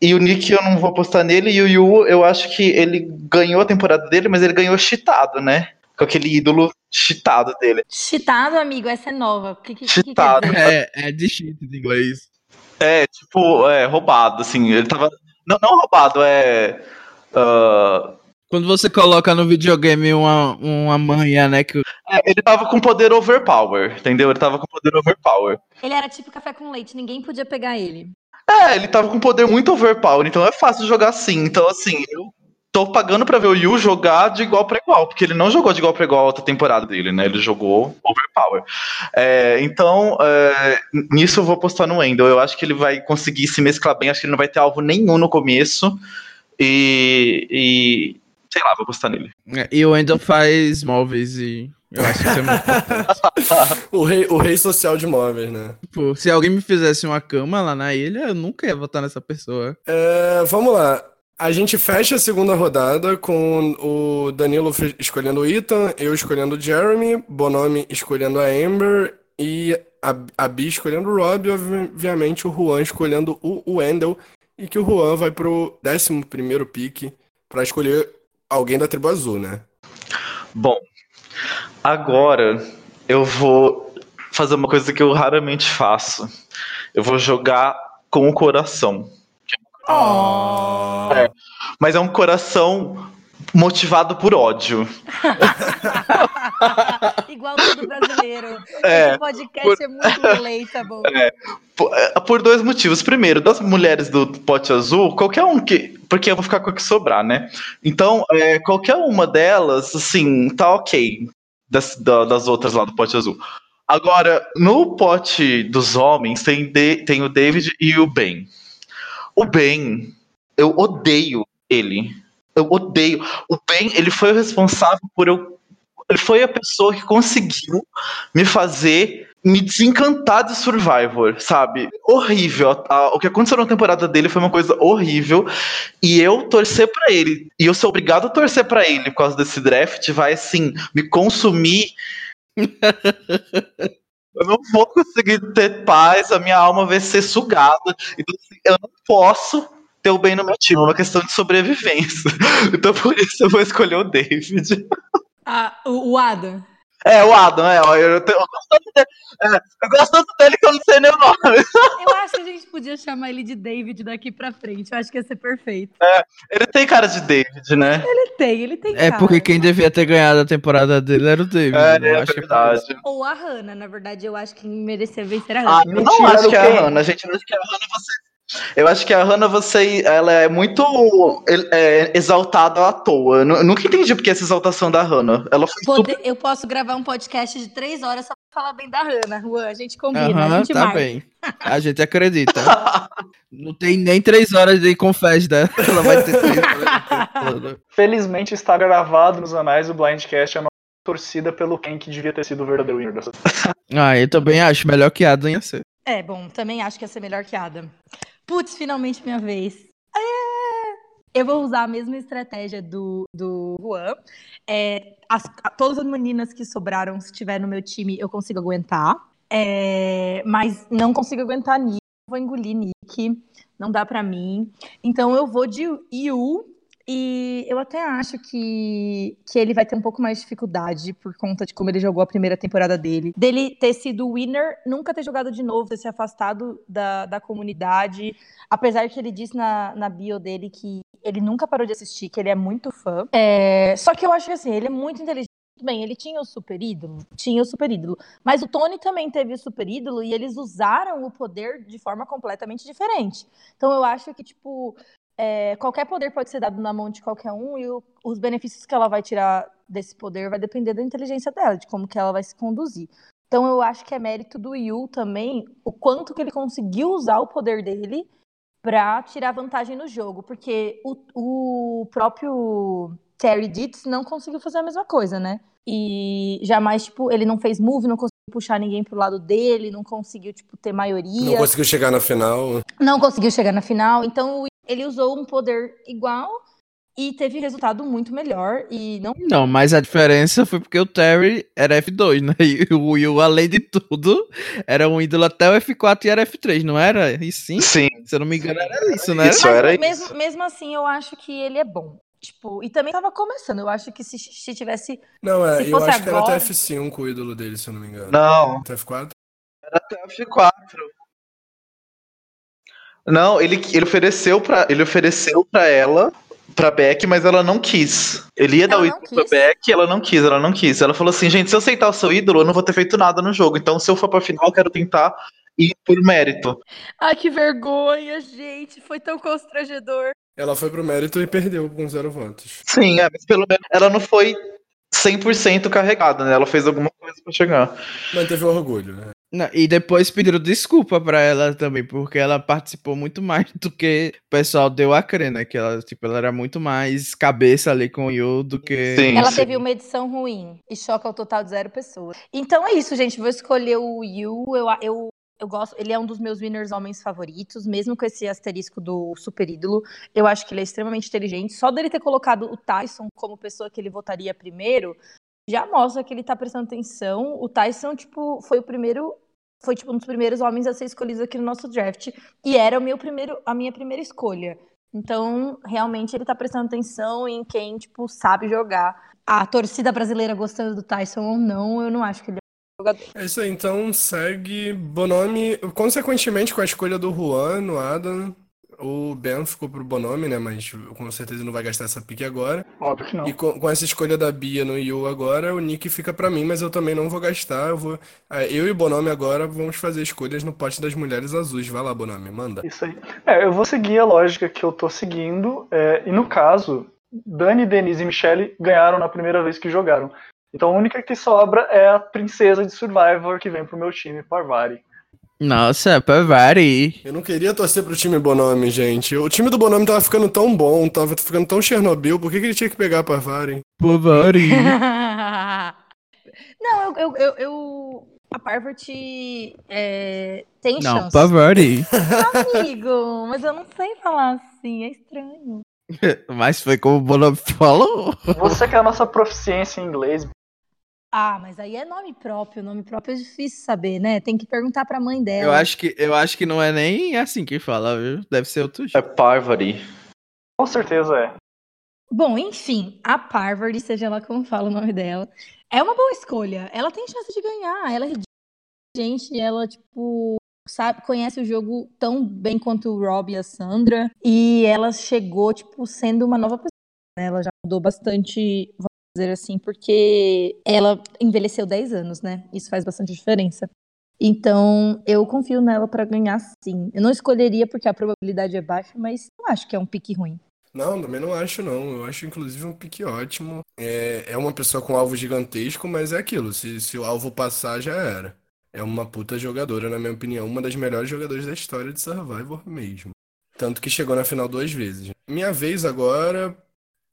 e o Nick eu não vou apostar nele, e o Yu, eu acho que ele ganhou a temporada dele, mas ele ganhou cheatado, né? Com aquele ídolo cheatado dele. Chitado, amigo, essa é nova. Que, que, que quer dizer? É, é de cheat em inglês. É, tipo, é, roubado, assim. Ele tava. Não, não roubado, é. ah, Quando você coloca no videogame uma, uma manha, né, que é, ele tava com poder overpower, entendeu? Ele tava com poder overpower. Ele era tipo café com leite, ninguém podia pegar ele. É, ele tava com poder muito overpower, então é fácil jogar assim. Então, assim, eu tô pagando pra ver o Yu jogar de igual pra igual, porque ele não jogou de igual pra igual a outra temporada dele, né? Ele jogou overpower. É, então, é, nisso eu vou apostar no Wendell. Eu acho que ele vai conseguir se mesclar bem, acho que ele não vai ter alvo nenhum no começo. E. e sei lá, vou apostar nele. É, E o Wendell faz móveis e eu acho que isso é muito. O rei, o rei social de móveis, né? Tipo, se alguém me fizesse uma cama lá na ilha, eu nunca ia votar nessa pessoa. É, vamos lá. A gente fecha a segunda rodada com o Danilo escolhendo o Ethan, eu escolhendo o Jeremy, Bonomi escolhendo a Amber e a, a Bi escolhendo o Rob, e obvi- obviamente o Juan escolhendo o, Wendell, e que o Juan vai pro 11 primeiro pick pra escolher alguém da tribo azul, né? Bom, agora eu vou fazer uma coisa que eu raramente faço. Eu vou jogar com o coração. Oh. É. Mas é um coração motivado por ódio. Igual todo brasileiro. É, Esse podcast é muito relatable. Por, é, por dois motivos. Primeiro, das mulheres do pote azul, qualquer um que. Porque eu vou ficar com o que sobrar, né? Então, é, qualquer uma delas, assim, tá ok. Das, da- das outras lá do pote azul. Agora, no pote dos homens, tem, de- tem o David e o Ben. O Ben, eu odeio ele. Eu odeio. O Ben, ele foi o responsável por eu. Ele foi a pessoa que conseguiu me fazer me desencantar de Survivor, sabe? Horrível. O que aconteceu na temporada dele foi uma coisa horrível. E eu torcer pra ele, e eu ser obrigado a torcer pra ele por causa desse draft, vai assim, me consumir. eu não vou conseguir ter paz, a minha alma vai ser sugada. Então, assim, eu não posso ter o bem no meu time, é uma questão de sobrevivência. Então, por isso, eu vou escolher o David. Ah, o, Adam. É, o Adam, é, eu, tenho- eu gosto tanto dele, é, eu gosto tanto dele que eu não sei nem o nome. Eu acho que a gente podia chamar ele de David daqui pra frente. Eu acho que ia ser perfeito. Ele tem cara de David, né? Ele tem, ele tem É cara. porque quem devia ter ganhado a temporada dele era o David. É, eu é acho que por verdade. isso. Ou a Hannah, na verdade, eu acho que merecia vencer a Ah, Hannah. eu não acho que é a Hannah, gente. Eu acho que a Hannah você Eu acho que a Hannah, você, ela é muito é, exaltada à toa. Eu nunca entendi porque essa exaltação da Hannah. Ela foi Poder- super... Eu posso gravar um podcast de três horas só pra falar bem da Hannah, Juan. A gente combina, Aham, a gente tá marca. bem. A gente acredita. Não tem nem três horas de confés dela. Ela vai ter três horas Felizmente está gravado nos anais do Blindcast a nossa torcida pelo Ken que devia ter sido o verdadeiro winner dessa. Ah, eu também acho melhor que Adam ia ser. É, bom, também acho que ia ser melhor que Adam. Putz, finalmente minha vez. É! Eu vou usar a mesma estratégia do, do Juan. É, as- todas as meninas que sobraram, se tiver no meu time, eu consigo aguentar. É, mas não consigo aguentar Nick. Vou engolir Nick. Não dá pra mim. Então eu vou de Yu. E eu até acho que, que ele vai ter um pouco mais de dificuldade por conta de como ele jogou a primeira temporada dele. Dele ter sido winner, nunca ter jogado de novo, ter se afastado da, da comunidade. Apesar que ele disse na, na bio dele que ele nunca parou de assistir, que ele é muito fã. É, só que eu acho que assim, ele é muito inteligente. Bem, ele tinha o super ídolo, tinha o super ídolo, mas o Tony também teve o super ídolo e eles usaram o poder de forma completamente diferente. Então eu acho que, tipo, é, qualquer poder pode ser dado na mão de qualquer um e o- os benefícios que ela vai tirar desse poder vai depender da inteligência dela, de como que ela vai se conduzir. Então eu acho que é mérito do Yu também o quanto que ele conseguiu usar o poder dele pra tirar vantagem no jogo, porque o, o próprio Terry Ditz não conseguiu fazer a mesma coisa, né? E jamais, tipo, ele não fez move, não conseguiu puxar ninguém pro lado dele, não conseguiu, tipo, ter maioria Não conseguiu chegar na final. não conseguiu chegar na final, então ele usou um poder igual e teve resultado muito melhor e não Não, mas a diferença foi porque o Terry era F2, né? E o Will, além de tudo, era um ídolo até o F4 e era F3, não era? E sim, Sim. se eu não me engano, era isso, né? Isso. Era mesmo, isso. mesmo assim eu acho que ele é bom. Tipo, e também tava começando. Eu acho que se, se tivesse. Não, é, Se eu acho que era agora- até F5 o ídolo dele, se eu não me engano. Não, Até F4? era até o F4. Não, ele, ele ofereceu para ele ofereceu para ela, pra Beck, mas ela não quis. Ele ia dar Ela o não ídolo pra? Beck, ela não quis, ela não quis. Ela falou assim, gente, se eu aceitar o seu ídolo, eu não vou ter feito nada no jogo. Então, se eu for pra final, eu quero tentar ir por mérito. Ai, que vergonha, gente. Foi tão constrangedor. Ela foi pro mérito e perdeu com zero votos. Sim, é, mas pelo menos ela não foi 100% carregada, né? Ela fez alguma coisa pra chegar. Manteve o orgulho, né? Não, e depois pediram desculpa pra ela também, porque ela participou muito mais do que o pessoal deu a crer, né? Que ela, tipo, ela era muito mais cabeça ali com o Yu do que. Sim, Ela sim. teve uma edição ruim e choca o total de zero pessoas. Então é isso, gente. Vou escolher o Yu. Eu, eu, eu gosto. Ele é um dos meus winners homens favoritos, mesmo com esse asterisco do super ídolo. Eu acho que ele é extremamente inteligente. Só dele ter colocado o Tyson como pessoa que ele votaria primeiro já mostra que ele tá prestando atenção. O Tyson, tipo, foi o primeiro. Foi tipo um dos primeiros homens a ser escolhidos aqui no nosso draft. E era o meu primeiro, a minha primeira escolha. Então, realmente, ele tá prestando atenção em quem, tipo, sabe jogar. A torcida brasileira gostando do Tyson ou não, eu não acho que ele jogador. É isso aí, então segue Bonomi. Consequentemente, com a escolha do Juan no Adam, o Ben ficou pro Bonomi, né? Mas com certeza não vai gastar essa pique agora. Óbvio que não. E com, com essa escolha da Bia no Yu agora, o Nick fica pra mim, mas eu também não vou gastar. Eu vou. é, Eu e o Bonomi agora vamos fazer escolhas no pote das mulheres azuis. Vai lá, Bonomi, manda. Isso aí. É, eu vou seguir a lógica que eu tô seguindo. é, e no caso, Dani, Denise e Michelle ganharam na primeira vez que jogaram. Então a única que sobra é a princesa de Survivor que vem pro meu time, Parvari. Nossa, Pavari. Eu não queria torcer pro time Bonomi, gente. O time do Bonomi tava ficando tão bom, tava ficando tão Chernobyl, por que que ele tinha que pegar a Parvari? Pavari. não, eu, eu, eu, eu- A Parvati é, tem Não, chance. Pavari. Amigo, mas eu não sei falar assim, é estranho. Mas foi como o Bonobo falou. Você que é a nossa proficiência em inglês, Ah, mas aí é nome próprio. Nome próprio é difícil saber, né? Tem que perguntar pra mãe dela. Eu acho que, eu acho que não é nem assim que fala, viu? Deve ser outro É jeito. Parvati. com certeza é. Bom, enfim, a Parvati, seja lá como fala o nome dela, é uma boa escolha. Ela tem chance de ganhar. Ela é gente, ela, tipo, sabe, conhece o jogo tão bem quanto o Rob e a Sandra. E ela chegou, tipo, sendo uma nova pessoa. né? Ela já mudou bastante, dizer assim, porque ela envelheceu 10 anos, né? Isso faz bastante diferença. Então, eu confio nela para ganhar sim. Eu não escolheria porque a probabilidade é baixa, mas não acho que é um pique ruim. Não, também não acho, não. Eu acho, inclusive, um pique ótimo. É, é uma pessoa com alvo gigantesco, mas é aquilo. Se, se o alvo passar, já era. É uma puta jogadora, na minha opinião. Uma das melhores jogadoras da história de Survivor mesmo. Tanto que chegou na final duas vezes. Minha vez agora.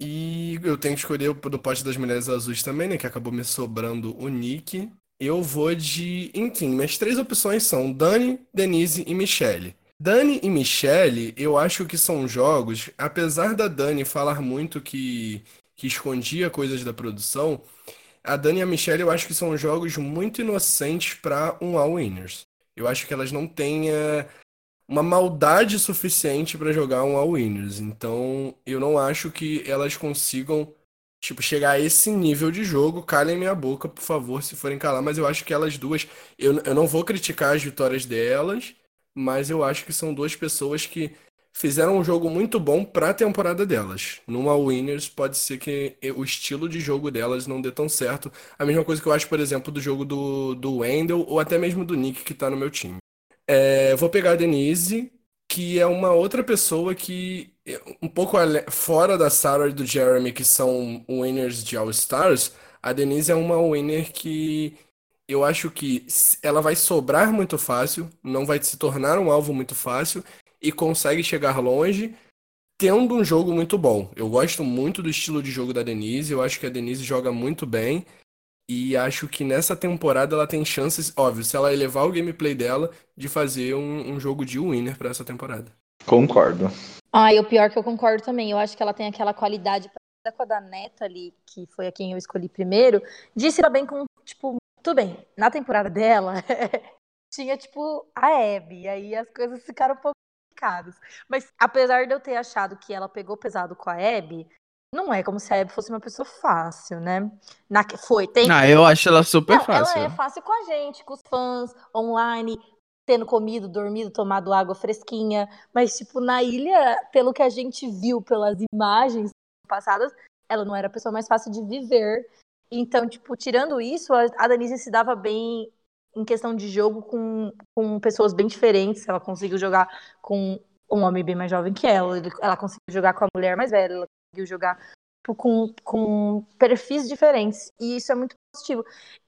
E eu tenho que escolher do pote das mulheres azuis também, né? Que acabou me sobrando o Nick. Eu vou de. Enfim, minhas três opções são Dani, Denise e Michelle. Dani e Michelle, eu acho que são jogos, apesar da Dani falar muito que, que escondia coisas da produção, a Dani e a Michelle eu acho que são jogos muito inocentes para um All Winners. Eu acho que elas não têm uma maldade suficiente para jogar um All Winners. Então, eu não acho que elas consigam tipo, chegar a esse nível de jogo, calem minha boca, por favor, se forem calar, mas eu acho que elas duas, eu, eu não vou criticar as vitórias delas, mas eu acho que são duas pessoas que fizeram um jogo muito bom para a temporada delas. Numa Winners, pode ser que o estilo de jogo delas não dê tão certo. A mesma coisa que eu acho, por exemplo, do jogo do, do Wendell ou até mesmo do Nick que tá no meu time. É, vou pegar a Denise, que é uma outra pessoa que, um pouco fora da Sarah e do Jeremy, que são winners de All Stars, a Denise é uma winner que eu acho que ela vai sobrar muito fácil, não vai se tornar um alvo muito fácil e consegue chegar longe tendo um jogo muito bom. Eu gosto muito do estilo de jogo da Denise, eu acho que a Denise joga muito bem e acho que nessa temporada ela tem chances, óbvio, se ela elevar o gameplay dela, de fazer um, um jogo de winner para essa temporada. Concordo. Ah, e o pior que eu concordo também, eu acho que ela tem aquela qualidade com a da Neta ali, que foi a quem eu escolhi primeiro, de se dar bem com, tipo, tudo bem, na temporada dela, tinha, tipo, a Abby, aí as coisas ficaram um pouco complicadas. Mas, apesar de eu ter achado que ela pegou pesado com a Abby, não é como se a Abby fosse uma pessoa fácil, né? Na, foi, tem. Ah, eu acho ela super não, fácil. Ela é fácil com a gente, com os fãs, online, tendo comido, dormido, tomado água fresquinha. Mas, tipo, na ilha, pelo que a gente viu pelas imagens passadas, ela não era a pessoa mais fácil de viver. Então, tipo, tirando isso, a Danise se dava bem em questão de jogo com, com pessoas bem diferentes. Ela conseguiu jogar com um homem bem mais jovem que ela, ela conseguiu jogar com a mulher mais velha, ela conseguiu jogar com, com perfis diferentes. E isso é muito positivo.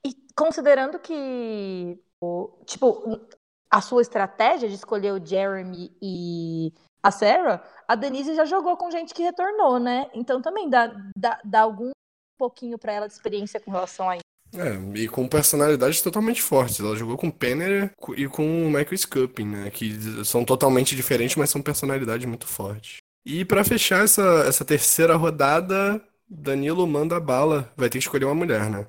E considerando que, tipo, a sua estratégia de escolher o Jeremy e a Sarah, a Denise já jogou com gente que retornou, né? Então também dá, dá, dá algum pouquinho para ela de experiência com relação a isso. É, e com personalidades totalmente fortes. Ela jogou com Penner e com o Michael Scupping, né? Que são totalmente diferentes, mas são personalidades muito fortes. E para fechar essa, essa terceira rodada, Danilo manda bala. Vai ter que escolher uma mulher, né?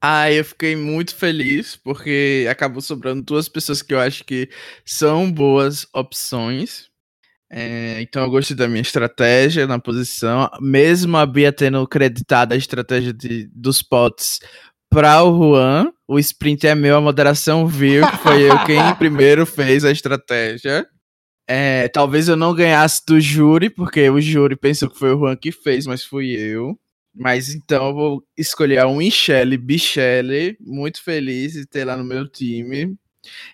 Ah, eu fiquei muito feliz porque acabou sobrando duas pessoas que eu acho que são boas opções. É, então eu gostei da minha estratégia na posição, mesmo a Bia tendo creditado a estratégia de, dos potes para o Juan, o sprint é meu, a moderação viu que foi eu quem primeiro fez a estratégia. É, talvez eu não ganhasse do júri, porque o júri pensou que foi o Juan que fez, mas fui eu. Mas então eu vou escolher a Winchelle Bichelle, muito feliz de ter lá no meu time.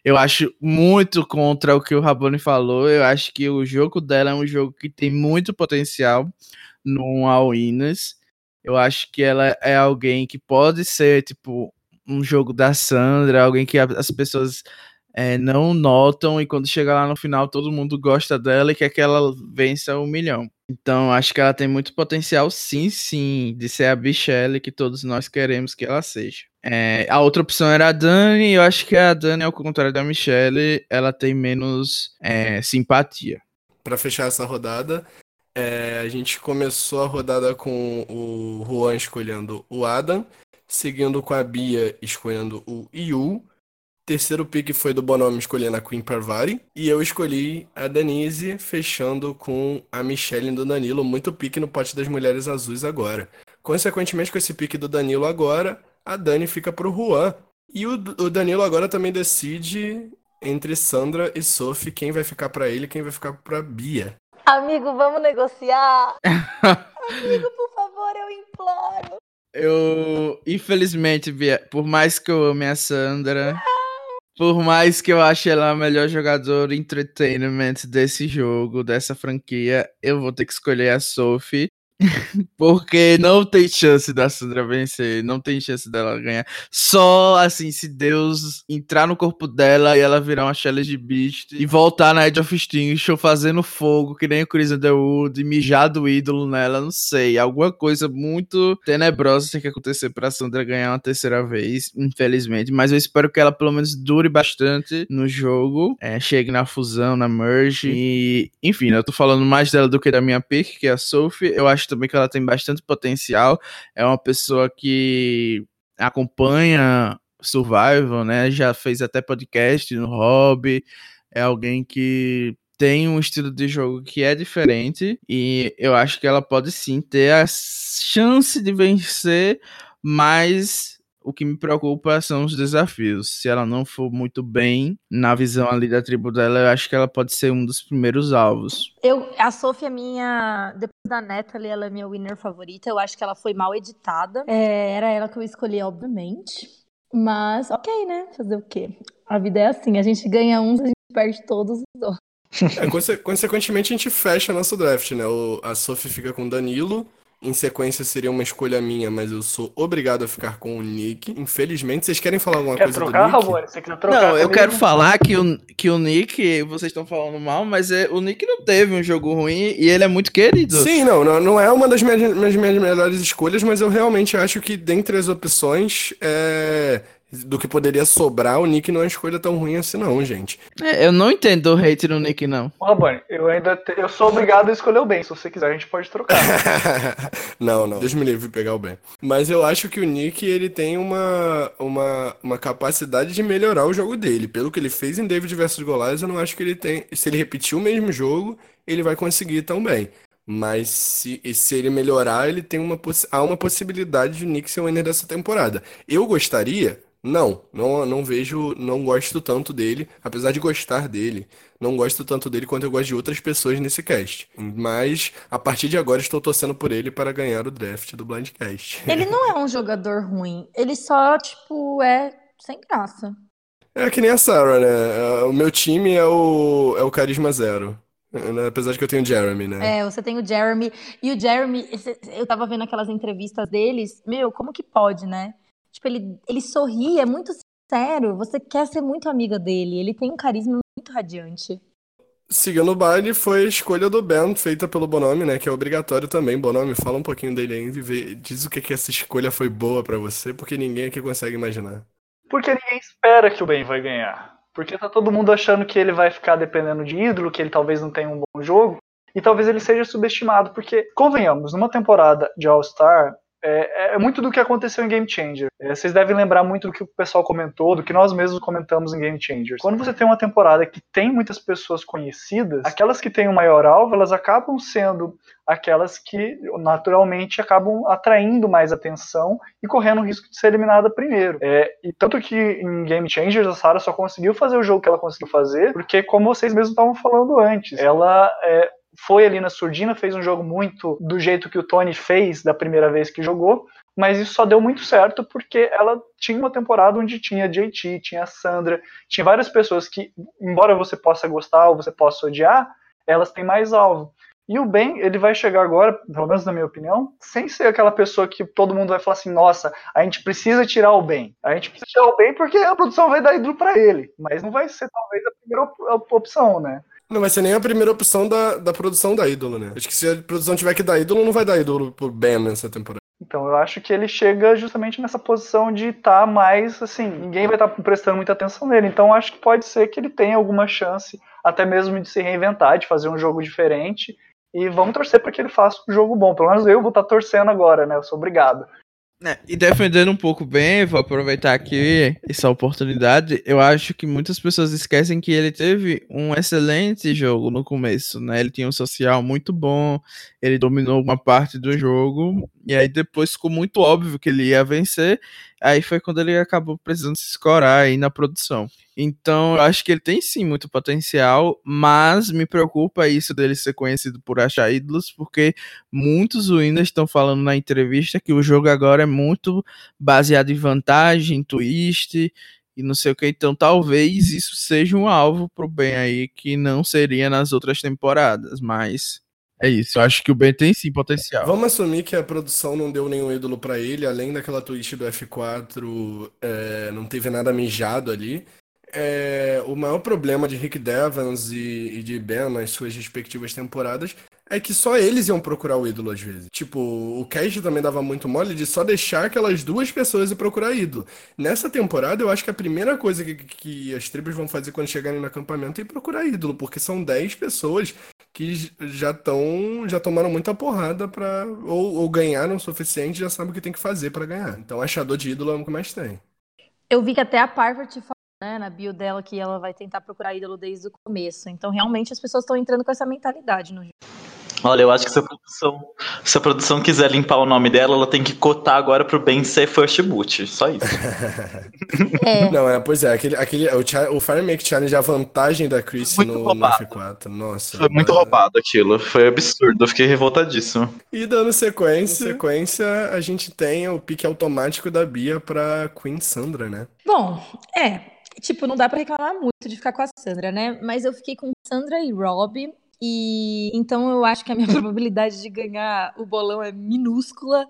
Eu acho muito contra o que o Raboni falou. Eu acho que o jogo dela é um jogo que tem muito potencial no All-Winners. Eu acho que ela é alguém que pode ser, tipo, um jogo da Sandra, alguém que as pessoas é, não notam e quando chega lá no final todo mundo gosta dela e quer que ela vença um milhão. Então acho que ela tem muito potencial, sim, sim, de ser a Bichelle que todos nós queremos que ela seja. É, a outra opção era a Dani, eu acho que a Dani, ao contrário da Michelle, ela tem menos é, simpatia. Para fechar essa rodada, é, a gente começou a rodada com o Juan escolhendo o Adam, seguindo com a Bia escolhendo o Yu. Terceiro pick foi do Bonome escolhendo a Queen Parvati. E eu escolhi a Denise, fechando com a Michelle do Danilo. Muito pique no pote das mulheres azuis agora. Consequentemente, com esse pique do Danilo agora, a Dani fica pro Juan. E o, o Danilo agora também decide entre Sandra e Sophie quem vai ficar para ele e quem vai ficar pra Bia. Amigo, vamos negociar? Amigo, por favor, eu imploro. Eu, infelizmente, Bia, por mais que eu ame a Sandra, Por mais que eu ache ela a melhor jogadora entertainment desse jogo, dessa franquia, eu vou ter que escolher a Sophie. Porque não tem chance da Sandra vencer, não tem chance dela ganhar. Só assim, se Deus entrar no corpo dela e ela virar uma Challenge Beast e voltar na Edge of Extinction fazendo fogo, que nem o Chris Underwood, e mijar do ídolo nela, não sei. Alguma coisa muito tenebrosa tem que acontecer pra Sandra ganhar uma terceira vez, infelizmente. Mas eu espero que ela pelo menos dure bastante no jogo, é, chegue na fusão, na merge. E, enfim, eu tô falando mais dela do que da minha pick, que é a Sophie. Eu acho também que ela tem bastante potencial. É uma pessoa que acompanha Survival, né? Já fez até podcast no Hobby. É alguém que tem um estilo de jogo que é diferente e eu acho que ela pode sim ter a chance de vencer, mas o que me preocupa são os desafios. Se ela não for muito bem na visão ali da tribo dela, eu acho que ela pode ser um dos primeiros alvos. Eu, a Sophie é minha. Depois da Natalie, ela é minha winner favorita. Eu acho que ela foi mal editada. É, era ela que eu escolhi, obviamente. Mas, ok, né? Fazer o quê? A vida é assim: a gente ganha uns, a gente perde todos os outros. É, consequentemente, a gente fecha nosso draft, né? O, a Sophie fica com Danilo, em sequência seria uma escolha minha, mas eu sou obrigado a ficar com o Nick. Infelizmente, vocês querem falar alguma Quer coisa trocar, do Nick? Ramon? Você quer trocar Não, eu comigo? quero falar que o, que o Nick, vocês estão falando mal, mas é, o Nick não teve um jogo ruim e ele é muito querido. Sim, não, não, não é uma das minhas, minhas, minhas melhores escolhas, mas eu realmente acho que dentre as opções, é, do que poderia sobrar, o Nick não é uma escolha tão ruim assim não, gente. É, eu não entendo o hate no Nick, não. Ô, Rabone, eu ainda te- eu sou obrigado a escolher o bem. Se você quiser, a gente pode trocar. não, não. Deus me livre de pegar o bem. Mas eu acho que o Nick, ele tem uma, uma, uma capacidade de melhorar o jogo dele. Pelo que ele fez em David vs Goliath, eu não acho que ele tem... Se ele repetir o mesmo jogo, ele vai conseguir também. Mas se, se ele melhorar, ele tem uma, há uma possibilidade de o Nick ser o winner dessa temporada. Eu gostaria... Não, não, não vejo, não gosto tanto dele, apesar de gostar dele, não gosto tanto dele quanto eu gosto de outras pessoas nesse cast. Mas a partir de agora estou torcendo por ele para ganhar o draft do Blindcast. Ele não é um jogador ruim. Ele só, tipo, é sem graça. É que nem a Sarah, né? O meu time é o, é o carisma zero. né? Apesar de que eu tenho o Jeremy, né? É, você tem o Jeremy. E o Jeremy, eu tava vendo aquelas entrevistas deles. Meu, como que pode, né? Tipo, ele, ele sorri, é muito sincero. Você quer ser muito amiga dele. Ele tem um carisma muito radiante. Seguindo o baile, foi a escolha do Ben, feita pelo Bonomi, né? Que é obrigatório também. Bonomi, fala um pouquinho dele aí, e vê- diz o que que essa escolha foi boa pra você, porque ninguém aqui consegue imaginar. Porque ninguém espera que o Ben vai ganhar. Porque tá todo mundo achando que ele vai ficar dependendo de ídolo, que ele talvez não tenha um bom jogo. E talvez ele seja subestimado. Porque, convenhamos, numa temporada de All-Star, é, é muito do que aconteceu em Game Changer. É, vocês devem lembrar muito do que o pessoal comentou, do que nós mesmos comentamos em Game Changers. Quando você tem uma temporada que tem muitas pessoas conhecidas, aquelas que têm o maior alvo, elas acabam sendo aquelas que naturalmente acabam atraindo mais atenção e correndo o risco de ser eliminada primeiro. É, e tanto que em Game Changers a Sarah só conseguiu fazer o jogo que ela conseguiu fazer, porque como vocês mesmos estavam falando antes, ela é, foi ali na surdina, fez um jogo muito do jeito que o Tony fez da primeira vez que jogou, mas isso só deu muito certo porque ela tinha uma temporada onde tinha a JT, tinha a Sandra, tinha várias pessoas que, embora você possa gostar ou você possa odiar, elas têm mais alvo. E o Ben, ele vai chegar agora, pelo menos na minha opinião, sem ser aquela pessoa que todo mundo vai falar assim: nossa, a gente precisa tirar o Ben. A gente precisa tirar o Ben porque a produção vai dar ídolo pra ele. Mas não vai ser, talvez, a primeira op- op- opção, né? Não vai ser nem a primeira opção da, da produção da ídolo, né? Acho que se a produção tiver que dar ídolo, não vai dar ídolo pro Ben nessa temporada. Então eu acho que ele chega justamente nessa posição de estar mais assim, ninguém vai estar prestando muita atenção nele. Então acho que pode ser que ele tenha alguma chance, até mesmo de se reinventar, de fazer um jogo diferente. E vamos torcer para que ele faça um jogo bom. Pelo menos eu vou estar torcendo agora, né? Eu sou obrigado. É, e defendendo um pouco bem, vou aproveitar aqui essa oportunidade. Eu acho que muitas pessoas esquecem que ele teve um excelente jogo no começo, né? Ele tinha um social muito bom, ele dominou uma parte do jogo, e aí depois ficou muito óbvio que ele ia vencer. Aí foi quando ele acabou precisando se escorar aí na produção. Então, eu acho que ele tem sim muito potencial, mas me preocupa isso dele ser conhecido por achar ídolos, porque muitos winners estão falando na entrevista que o jogo agora é muito baseado em vantagem, em twist, e não sei o que. Então talvez isso seja um alvo pro Ben aí que não seria nas outras temporadas, mas é isso. Eu acho que o Ben tem sim potencial. Vamos assumir que a produção não deu nenhum ídolo pra ele, além daquela twist do F4, é, não teve nada mijado ali. É, o maior problema de Rick Devons e, e de Ben nas suas respectivas temporadas é que só eles iam procurar o ídolo às vezes. Tipo, o Cage também dava muito mole de só deixar aquelas duas pessoas ir procurar ídolo. Nessa temporada, eu acho que a primeira coisa que, que as tribos vão fazer quando chegarem no acampamento é procurar ídolo, porque são 10 pessoas que já estão já tomaram muita porrada para ou, ou ganharam o suficiente já sabem o que tem que fazer para ganhar. Então, achador de ídolo é o que mais tem. Eu vi que até a Parvati falou né, na bio dela que ela vai tentar procurar ídolo desde o começo. Então, realmente, as pessoas estão entrando com essa mentalidade no jogo. Olha, eu acho que se a produção, se a produção quiser limpar o nome dela, ela tem que cotar agora pro Ben ser first boot. Só isso. É, Não, é, pois é, aquele, aquele, o, o Fire Make Challenge, a vantagem da Chris no, no roubado. F4. Nossa. Foi muito roubado aquilo. Foi absurdo. Eu fiquei revoltadíssimo. E dando sequência, sequência, a gente tem o pique automático da Bia pra Queen Sandra, né? Bom, é. Tipo, não dá pra reclamar muito de ficar com a Sandra, né? Mas eu fiquei com Sandra e Rob. E então eu acho que a minha probabilidade de ganhar o bolão é minúscula.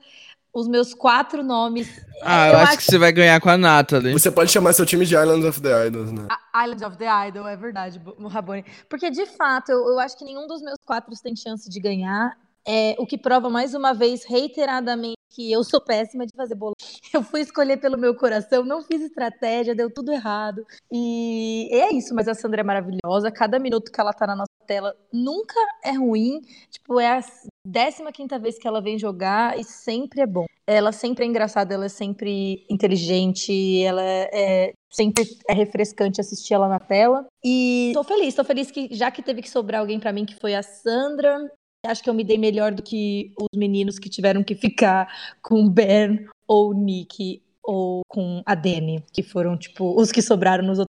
Os meus quatro nomes. Ah, é, eu, acho que você vai ganhar com a Natalie. Você pode chamar seu time de Islands of the Idols, né? A- Island of the Idol, é verdade, Bo- Rabone. Porque, de fato, eu, eu acho que nenhum dos meus quatro tem chance de ganhar. É, o que prova mais uma vez, reiteradamente, que eu sou péssima de fazer bolo. Eu fui escolher pelo meu coração, não fiz estratégia, deu tudo errado. E é isso, mas a Sandra é maravilhosa. Cada minuto que ela tá na nossa tela nunca é ruim. Tipo, é a 15 vez que ela vem jogar e sempre é bom. Ela sempre é engraçada, ela é sempre inteligente, ela é sempre é refrescante assistir ela na tela. E tô feliz, tô feliz que já que teve que sobrar alguém pra mim que foi a Sandra, acho que eu me dei melhor do que os meninos que tiveram que ficar com Ben ou Nick ou com a Dani, que foram tipo os que sobraram nos outros.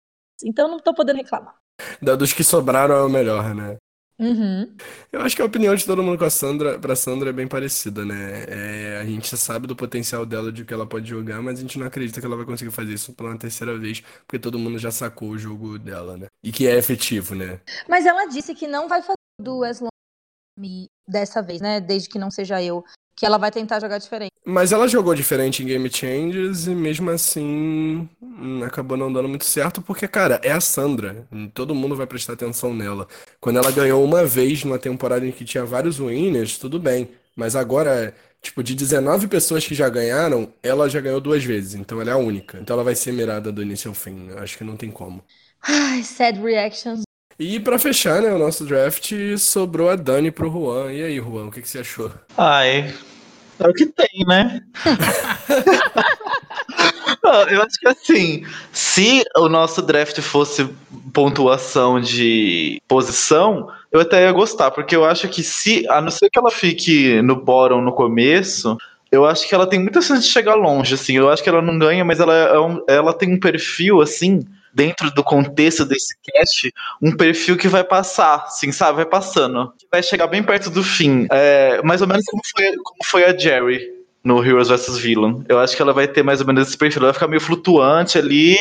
Então não tô podendo reclamar. Da- Dos que sobraram é o melhor, né? Uhum. Eu acho que a opinião de todo mundo com a Sandra, pra Sandra é bem parecida, né? É, a gente sabe do potencial dela, de que ela pode jogar, mas a gente não acredita que ela vai conseguir fazer isso pela terceira vez, porque todo mundo já sacou o jogo dela, né? E que é efetivo, né? Mas ela disse que não vai fazer do As Me dessa vez, né? Desde que não seja eu. Que ela vai tentar jogar diferente. Mas ela jogou diferente em Game Changers e mesmo assim hum, acabou não dando muito certo, porque, cara, é a Sandra. Todo mundo vai prestar atenção nela. Quando ela ganhou uma vez numa temporada em que tinha vários winners, tudo bem. Mas agora, tipo, de 19 pessoas que já ganharam, ela já ganhou duas vezes. Então ela é a única. Então ela vai ser mirada do início ao fim. Acho que não tem como. Ai, sad reactions. E pra fechar, né, o nosso draft, sobrou a Dani pro Juan. E aí, Juan, o que que você achou? Ai, é o que tem, né? Eu acho que assim, se o nosso draft fosse pontuação de posição, eu até ia gostar, porque eu acho que se, a não ser que ela fique no bottom no começo, eu acho que ela tem muita chance de chegar longe, assim. Eu acho que ela não ganha, mas ela, é um- ela tem um perfil, assim, dentro do contexto desse cast, um perfil que vai passar, assim, sabe? Vai passando. Vai chegar bem perto do fim. É, mais ou menos como foi, como foi a Jerry no Heroes vs Villain. Eu acho que ela vai ter mais ou menos esse perfil. Ela vai ficar meio flutuante ali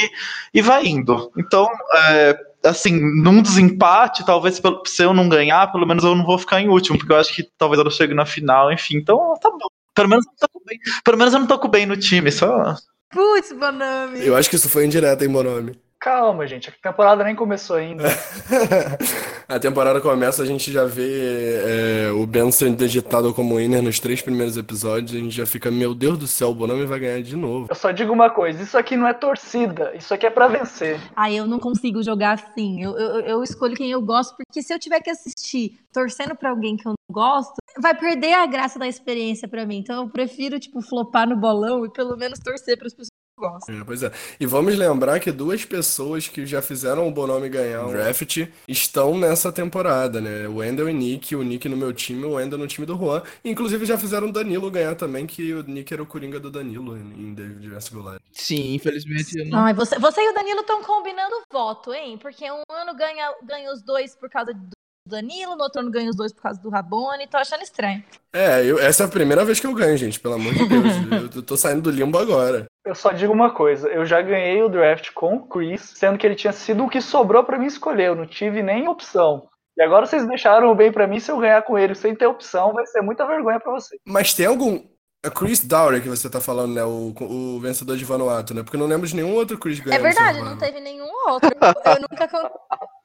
e vai indo. Então, é, assim, num desempate, talvez se eu não ganhar, pelo menos eu não vou ficar em último, porque eu acho que talvez ela chegue na final, enfim. Então, tá bom. Pelo menos eu não tô com bem, pelo menos eu não tô com bem no time, só. Putz, Bonami. Eu acho que isso foi indireta, hein, Bonomi? Calma, gente, a temporada nem começou ainda. A temporada começa, a gente já vê é, o Ben sendo digitado como winner nos três primeiros episódios, a gente já fica, meu Deus do céu, o Bonami vai ganhar de novo. Eu só digo uma coisa, isso aqui não é torcida, isso aqui é pra vencer. Ai, eu não consigo jogar assim. Eu, eu, eu escolho quem eu gosto, porque se eu tiver que assistir torcendo pra alguém que eu não gosto, vai perder a graça da experiência pra mim. Então eu prefiro, tipo, flopar no bolão e pelo menos torcer pras pessoas que eu gosto. É, pois é. E vamos lembrar que duas pessoas que já fizeram o Bonami ganhar o draft estão nessa temporada, né? O Wendell e Nick, o Nick no meu time, o Wendell no time do Juan. Inclusive já fizeram o Danilo ganhar também, que o Nick era o Coringa do Danilo em David vs Goliath. Sim, infelizmente eu não. Ai, você, você e o Danilo estão combinando voto, hein? Porque um ano ganha, ganha os dois por causa do Danilo, no outro ano ganho os dois por causa do Rabone. Tô achando estranho. É, eu- essa é a primeira vez que eu ganho, gente, pelo amor de Deus. eu tô saindo do limbo agora. Eu só digo uma coisa, eu já ganhei o draft com o Chris, sendo que ele tinha sido o que sobrou pra mim escolher, eu não tive nem opção. E agora vocês deixaram o bem pra mim, se eu ganhar com ele sem ter opção, vai ser muita vergonha pra vocês. Mas tem algum. É Chris Dowry que você tá falando, né? O, o vencedor de Vanuatu, né? Porque eu não lembro de nenhum outro Chris É ganhando. verdade, Survivor. não teve nenhum outro. Eu nunca contei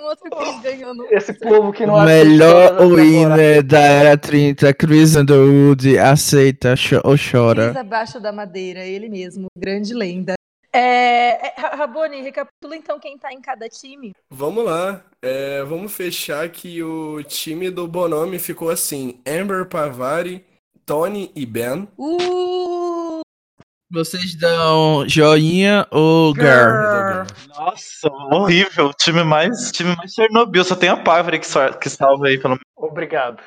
um outro Chris ganhando. Esse povo que não melhor winner da Era 30, Chris Underwood, aceita ou chora. Cris abaixo da madeira, ele mesmo, grande lenda. É, é, Ra- Rabone, recapitula então quem tá em cada time. Vamos lá. É, vamos fechar que o time do Bonome ficou assim: Amber Pavari, Tony e Ben. Uh, Vocês dão joinha ou girl? Nossa, horrível. Time mais, time mais Chernobyl. Só tem a Pávora que, que salva aí pelo Obrigado.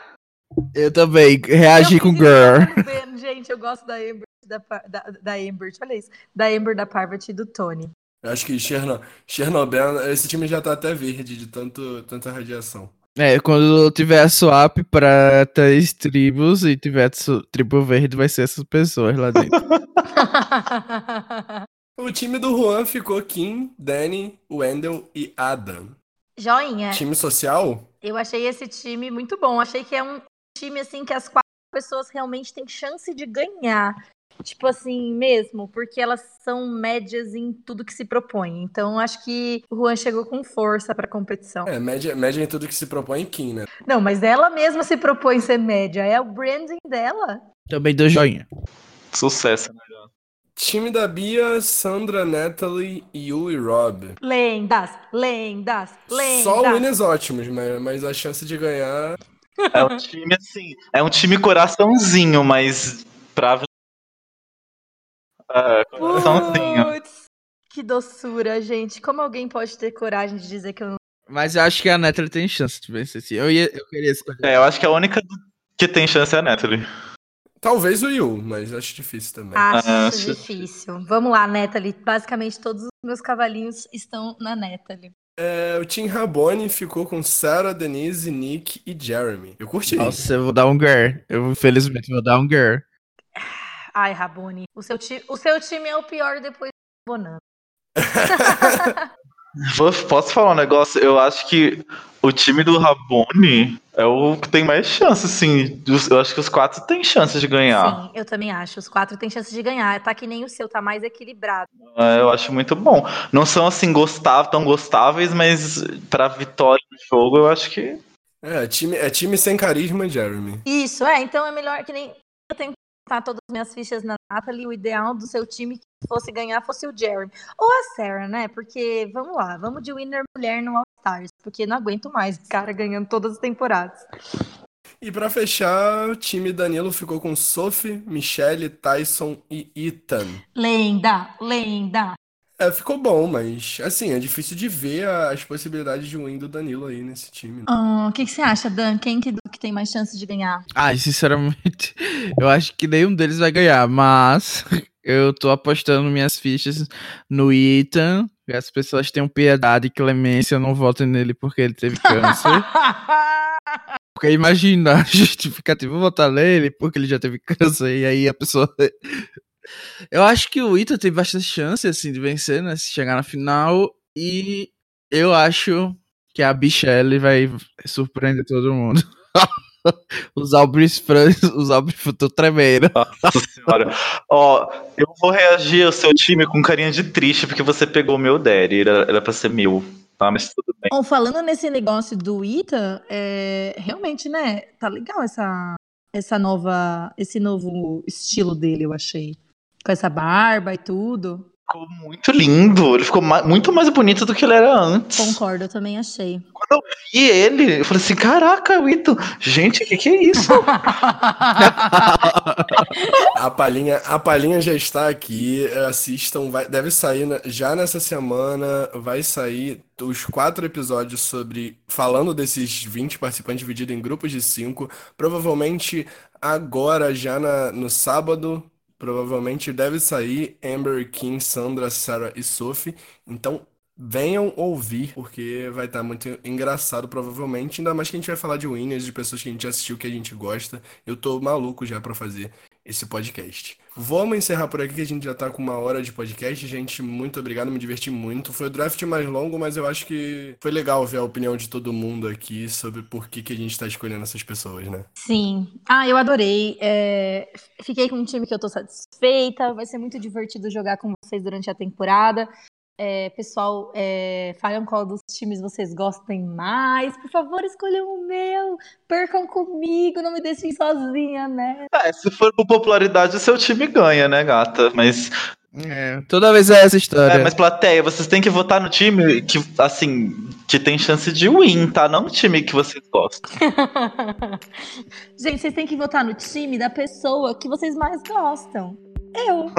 Eu também, reagi eu com girl. Ben, Gente, eu gosto da Amber, da, da, da Amber, olha isso. Da Amber, da Parvati e do Tony. Eu acho que Cherno... Chernobyl, esse time já tá até verde de tanto, tanta radiação. É, quando tiver swap pra três tribos e tiver tribo verde, vai ser essas pessoas lá dentro. O time do Juan ficou Kim, Danny, Wendell e Adam. Joinha, Time social? eu achei esse time muito bom. Achei que é um time assim que as quatro pessoas realmente têm chance de ganhar. Tipo assim, mesmo, porque elas são médias em tudo que se propõe. Então, acho que o Juan chegou com força pra competição. É, média, média em tudo que se propõe Kim, né? Não, mas ela mesma se propõe ser média. É o branding dela. Também dou joinha. Sucesso, né? Time da Bia, Sandra, Natalie, Yu e Rob. Lendas, lendas, lendas. Só winners ótimos, mas, mas a chance de ganhar. É um time assim. É um time coraçãozinho, mas pra. Putz, que doçura, gente. Como alguém pode ter coragem de dizer que eu não. Mas eu acho que a Netra tem chance de vencer sim. Eu, ia, eu queria escolher. É, eu acho que a única que tem chance é a Natalie. Talvez o Yu, mas acho difícil também. Acho Ah, acho difícil. Vamos lá, Natalie. Basicamente, todos os meus cavalinhos estão na Natalie. É, o Team Rabone ficou com Sarah, Denise, Nick e Jeremy. Eu curti. Nossa, eu vou dar um girl. Eu, infelizmente, vou dar um girl. Ai, Rabone. O seu, ti... o seu time é o pior depois do Bonano. Posso falar um negócio? Eu acho que o time do Rabone é o que tem mais chance, assim. Eu acho que os quatro têm chance de ganhar. Sim, eu também acho. Os quatro têm chance de ganhar. Tá que nem o seu, tá mais equilibrado. É, eu acho muito bom. Não são assim gostáveis, tão gostáveis, mas pra vitória no jogo eu acho que. É, time, é time sem carisma, Jeremy. Isso, é. Então é melhor que nem. Eu tenho botar todas as minhas fichas na Natalie. O ideal do seu time que fosse ganhar fosse o Jeremy. Ou a Sarah, né? Porque, vamos lá, vamos de winner mulher no All-Stars. Porque não aguento mais cara ganhando todas as temporadas. E pra fechar, o time Danilo ficou com Sophie, Michelle, Tyson e Ethan. Lenda, lenda. É, ficou bom, mas assim, é difícil de ver as possibilidades de win do Danilo aí nesse time. né? Ah, O que, que você acha, Dan? Quem que, que tem mais chance de ganhar? Ai, sinceramente, eu acho que nenhum deles vai ganhar, mas eu tô apostando minhas fichas no Ethan. E as pessoas tenham piedade e clemência, não votem nele porque ele teve câncer. Porque imagina a justificativa, vou votar nele porque ele já teve câncer, e aí a pessoa. Eu acho que o Ita tem bastante chance assim, de vencer, né? Se chegar na final. E eu acho que a Bichelle vai surpreender todo mundo. os Albris Franz, os Albris. Tô tremendo. Nossa senhora. Ó, eu vou reagir ao seu time com carinha de triste, porque você pegou o meu Daddy. Era, era pra ser meu. Tá, mas tudo bem. Bom, falando nesse negócio do Ita, é, realmente, né? Tá legal essa, essa nova, esse novo estilo dele, eu achei. Com essa barba e tudo. Ficou muito lindo. Ele ficou ma- muito mais bonito do que ele era antes. Concordo, eu também achei. E ele, eu falei assim: caraca, Wito, gente, o que, que é isso? A palhinha, a palhinha já está aqui. Assistam, vai- deve sair na- já nessa semana. Vai sair os quatro episódios sobre falando desses 20 participantes divididos em grupos de cinco. Provavelmente agora, já na- no sábado, provavelmente deve sair Amber, Kim, Sandra, Sarah e Sophie. Então venham ouvir, porque vai estar muito engraçado, provavelmente. Ainda mais que a gente vai falar de winners, de pessoas que a gente assistiu, que a gente gosta. Eu tô maluco já pra fazer esse podcast. Vamos encerrar por aqui, que a gente já tá com uma hora de podcast. Gente, muito obrigado, me diverti muito. Foi o draft mais longo, mas eu acho que foi legal ver a opinião de todo mundo aqui sobre por que, que a gente tá escolhendo essas pessoas, né? Sim. Ah, eu adorei. É, Fiquei com um time que eu tô satisfeita. Vai ser muito divertido jogar com vocês durante a temporada. É, pessoal, é, falem qual dos times vocês gostem mais. Por favor, escolham o meu. Percam comigo, não me deixem sozinha, né? É, se for por popularidade, o seu time ganha, né, gata? Mas. É, toda vez é essa história. É, mas plateia, vocês têm que votar no time que, assim, que tem chance de win, tá? Não no time que vocês gostam. Gente, vocês têm que votar no time da pessoa que vocês mais gostam. Eu.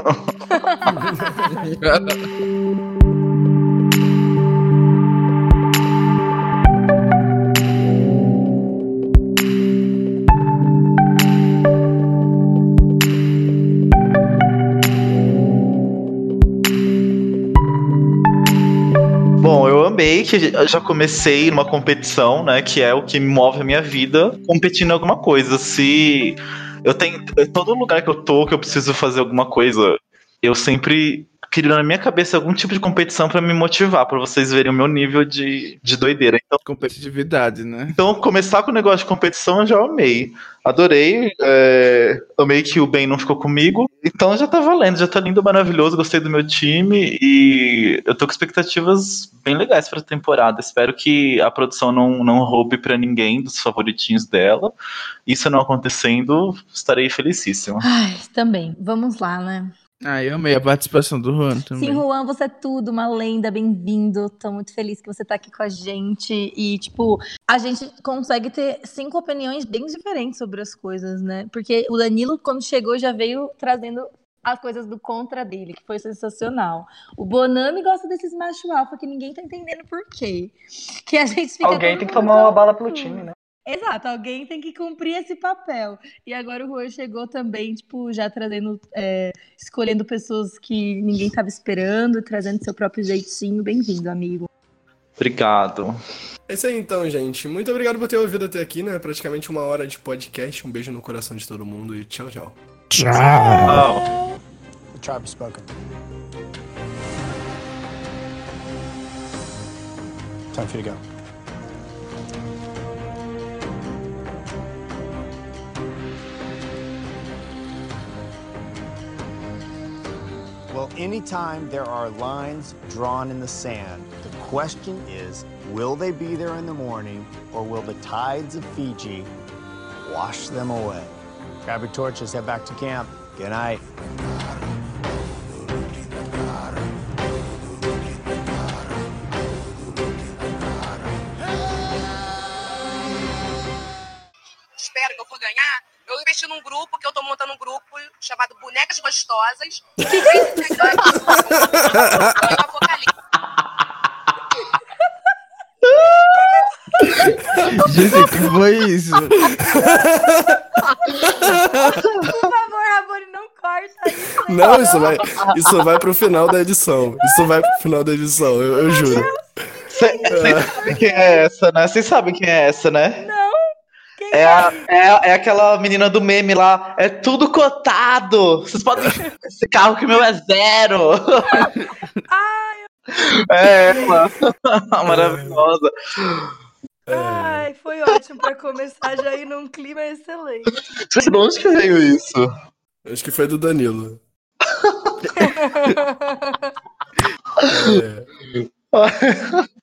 Bom, eu amei que eu já comecei numa competição, né? Que é o que move a minha vida, competindo em alguma coisa. Se eu tenho. Todo lugar que eu tô, que eu preciso fazer alguma coisa, eu sempre crio na minha cabeça algum tipo de competição pra me motivar, pra vocês verem o meu nível de, de doideira. Então, Competitividade, né? então, começar com o negócio de competição eu já amei. Adorei. é, amei que o Ben não ficou comigo. Então já tá valendo, já tá lindo, maravilhoso. Gostei do meu time e eu tô com expectativas bem legais pra temporada. Espero que a produção não, não roube pra ninguém dos favoritinhos dela. Isso não acontecendo, estarei felicíssimo. Ai, também. Vamos lá, né? Ah, eu amei a participação do Juan também. Sim, Juan, você é tudo, uma lenda, bem-vindo. Tô muito feliz que você tá aqui com a gente. E, tipo, a gente consegue ter cinco opiniões bem diferentes sobre as coisas, né? Porque o Danilo, quando chegou, já veio trazendo as coisas do contra dele, que foi sensacional. O Bonami gosta desses macho alfa que ninguém tá entendendo por quê. Que a gente fica Alguém tem que tomar uma bala pelo time, né? Exato, alguém tem que cumprir esse papel. E agora o Juan chegou também, tipo, já trazendo, é, escolhendo pessoas que ninguém estava esperando, trazendo seu próprio jeitinho. Bem-vindo, amigo. Obrigado. É isso aí então, gente. Muito obrigado por ter ouvido até aqui, né? Praticamente uma hora de podcast. Um beijo no coração de todo mundo e tchau, tchau. Tchau. The tribe has spoken. Time for you to go. Well, anytime there are lines drawn in the sand, the question is will they be there in the morning or will the tides of Fiji wash them away? Grab your torches, head back to camp. Good night. Eu investi num grupo, que eu tô montando um grupo chamado Bonecas Gostosas. Eu apocalipse. Gente, que foi isso? Por favor, Rabone, não corta isso. né? Não, isso vai, isso vai pro final da edição. Isso vai pro final da edição, eu, eu juro. Vocês sabem quem é essa, né? Vocês sabem quem é essa, né? Não. Quem É, a- é, é aquela menina do meme lá. É tudo cotado. Vocês podem. Esse carro que o meu é zero. Ai, É ela. Maravilhosa. ai, foi ótimo pra começar já ir num clima excelente. De onde que veio isso? Acho que foi do Danilo. É.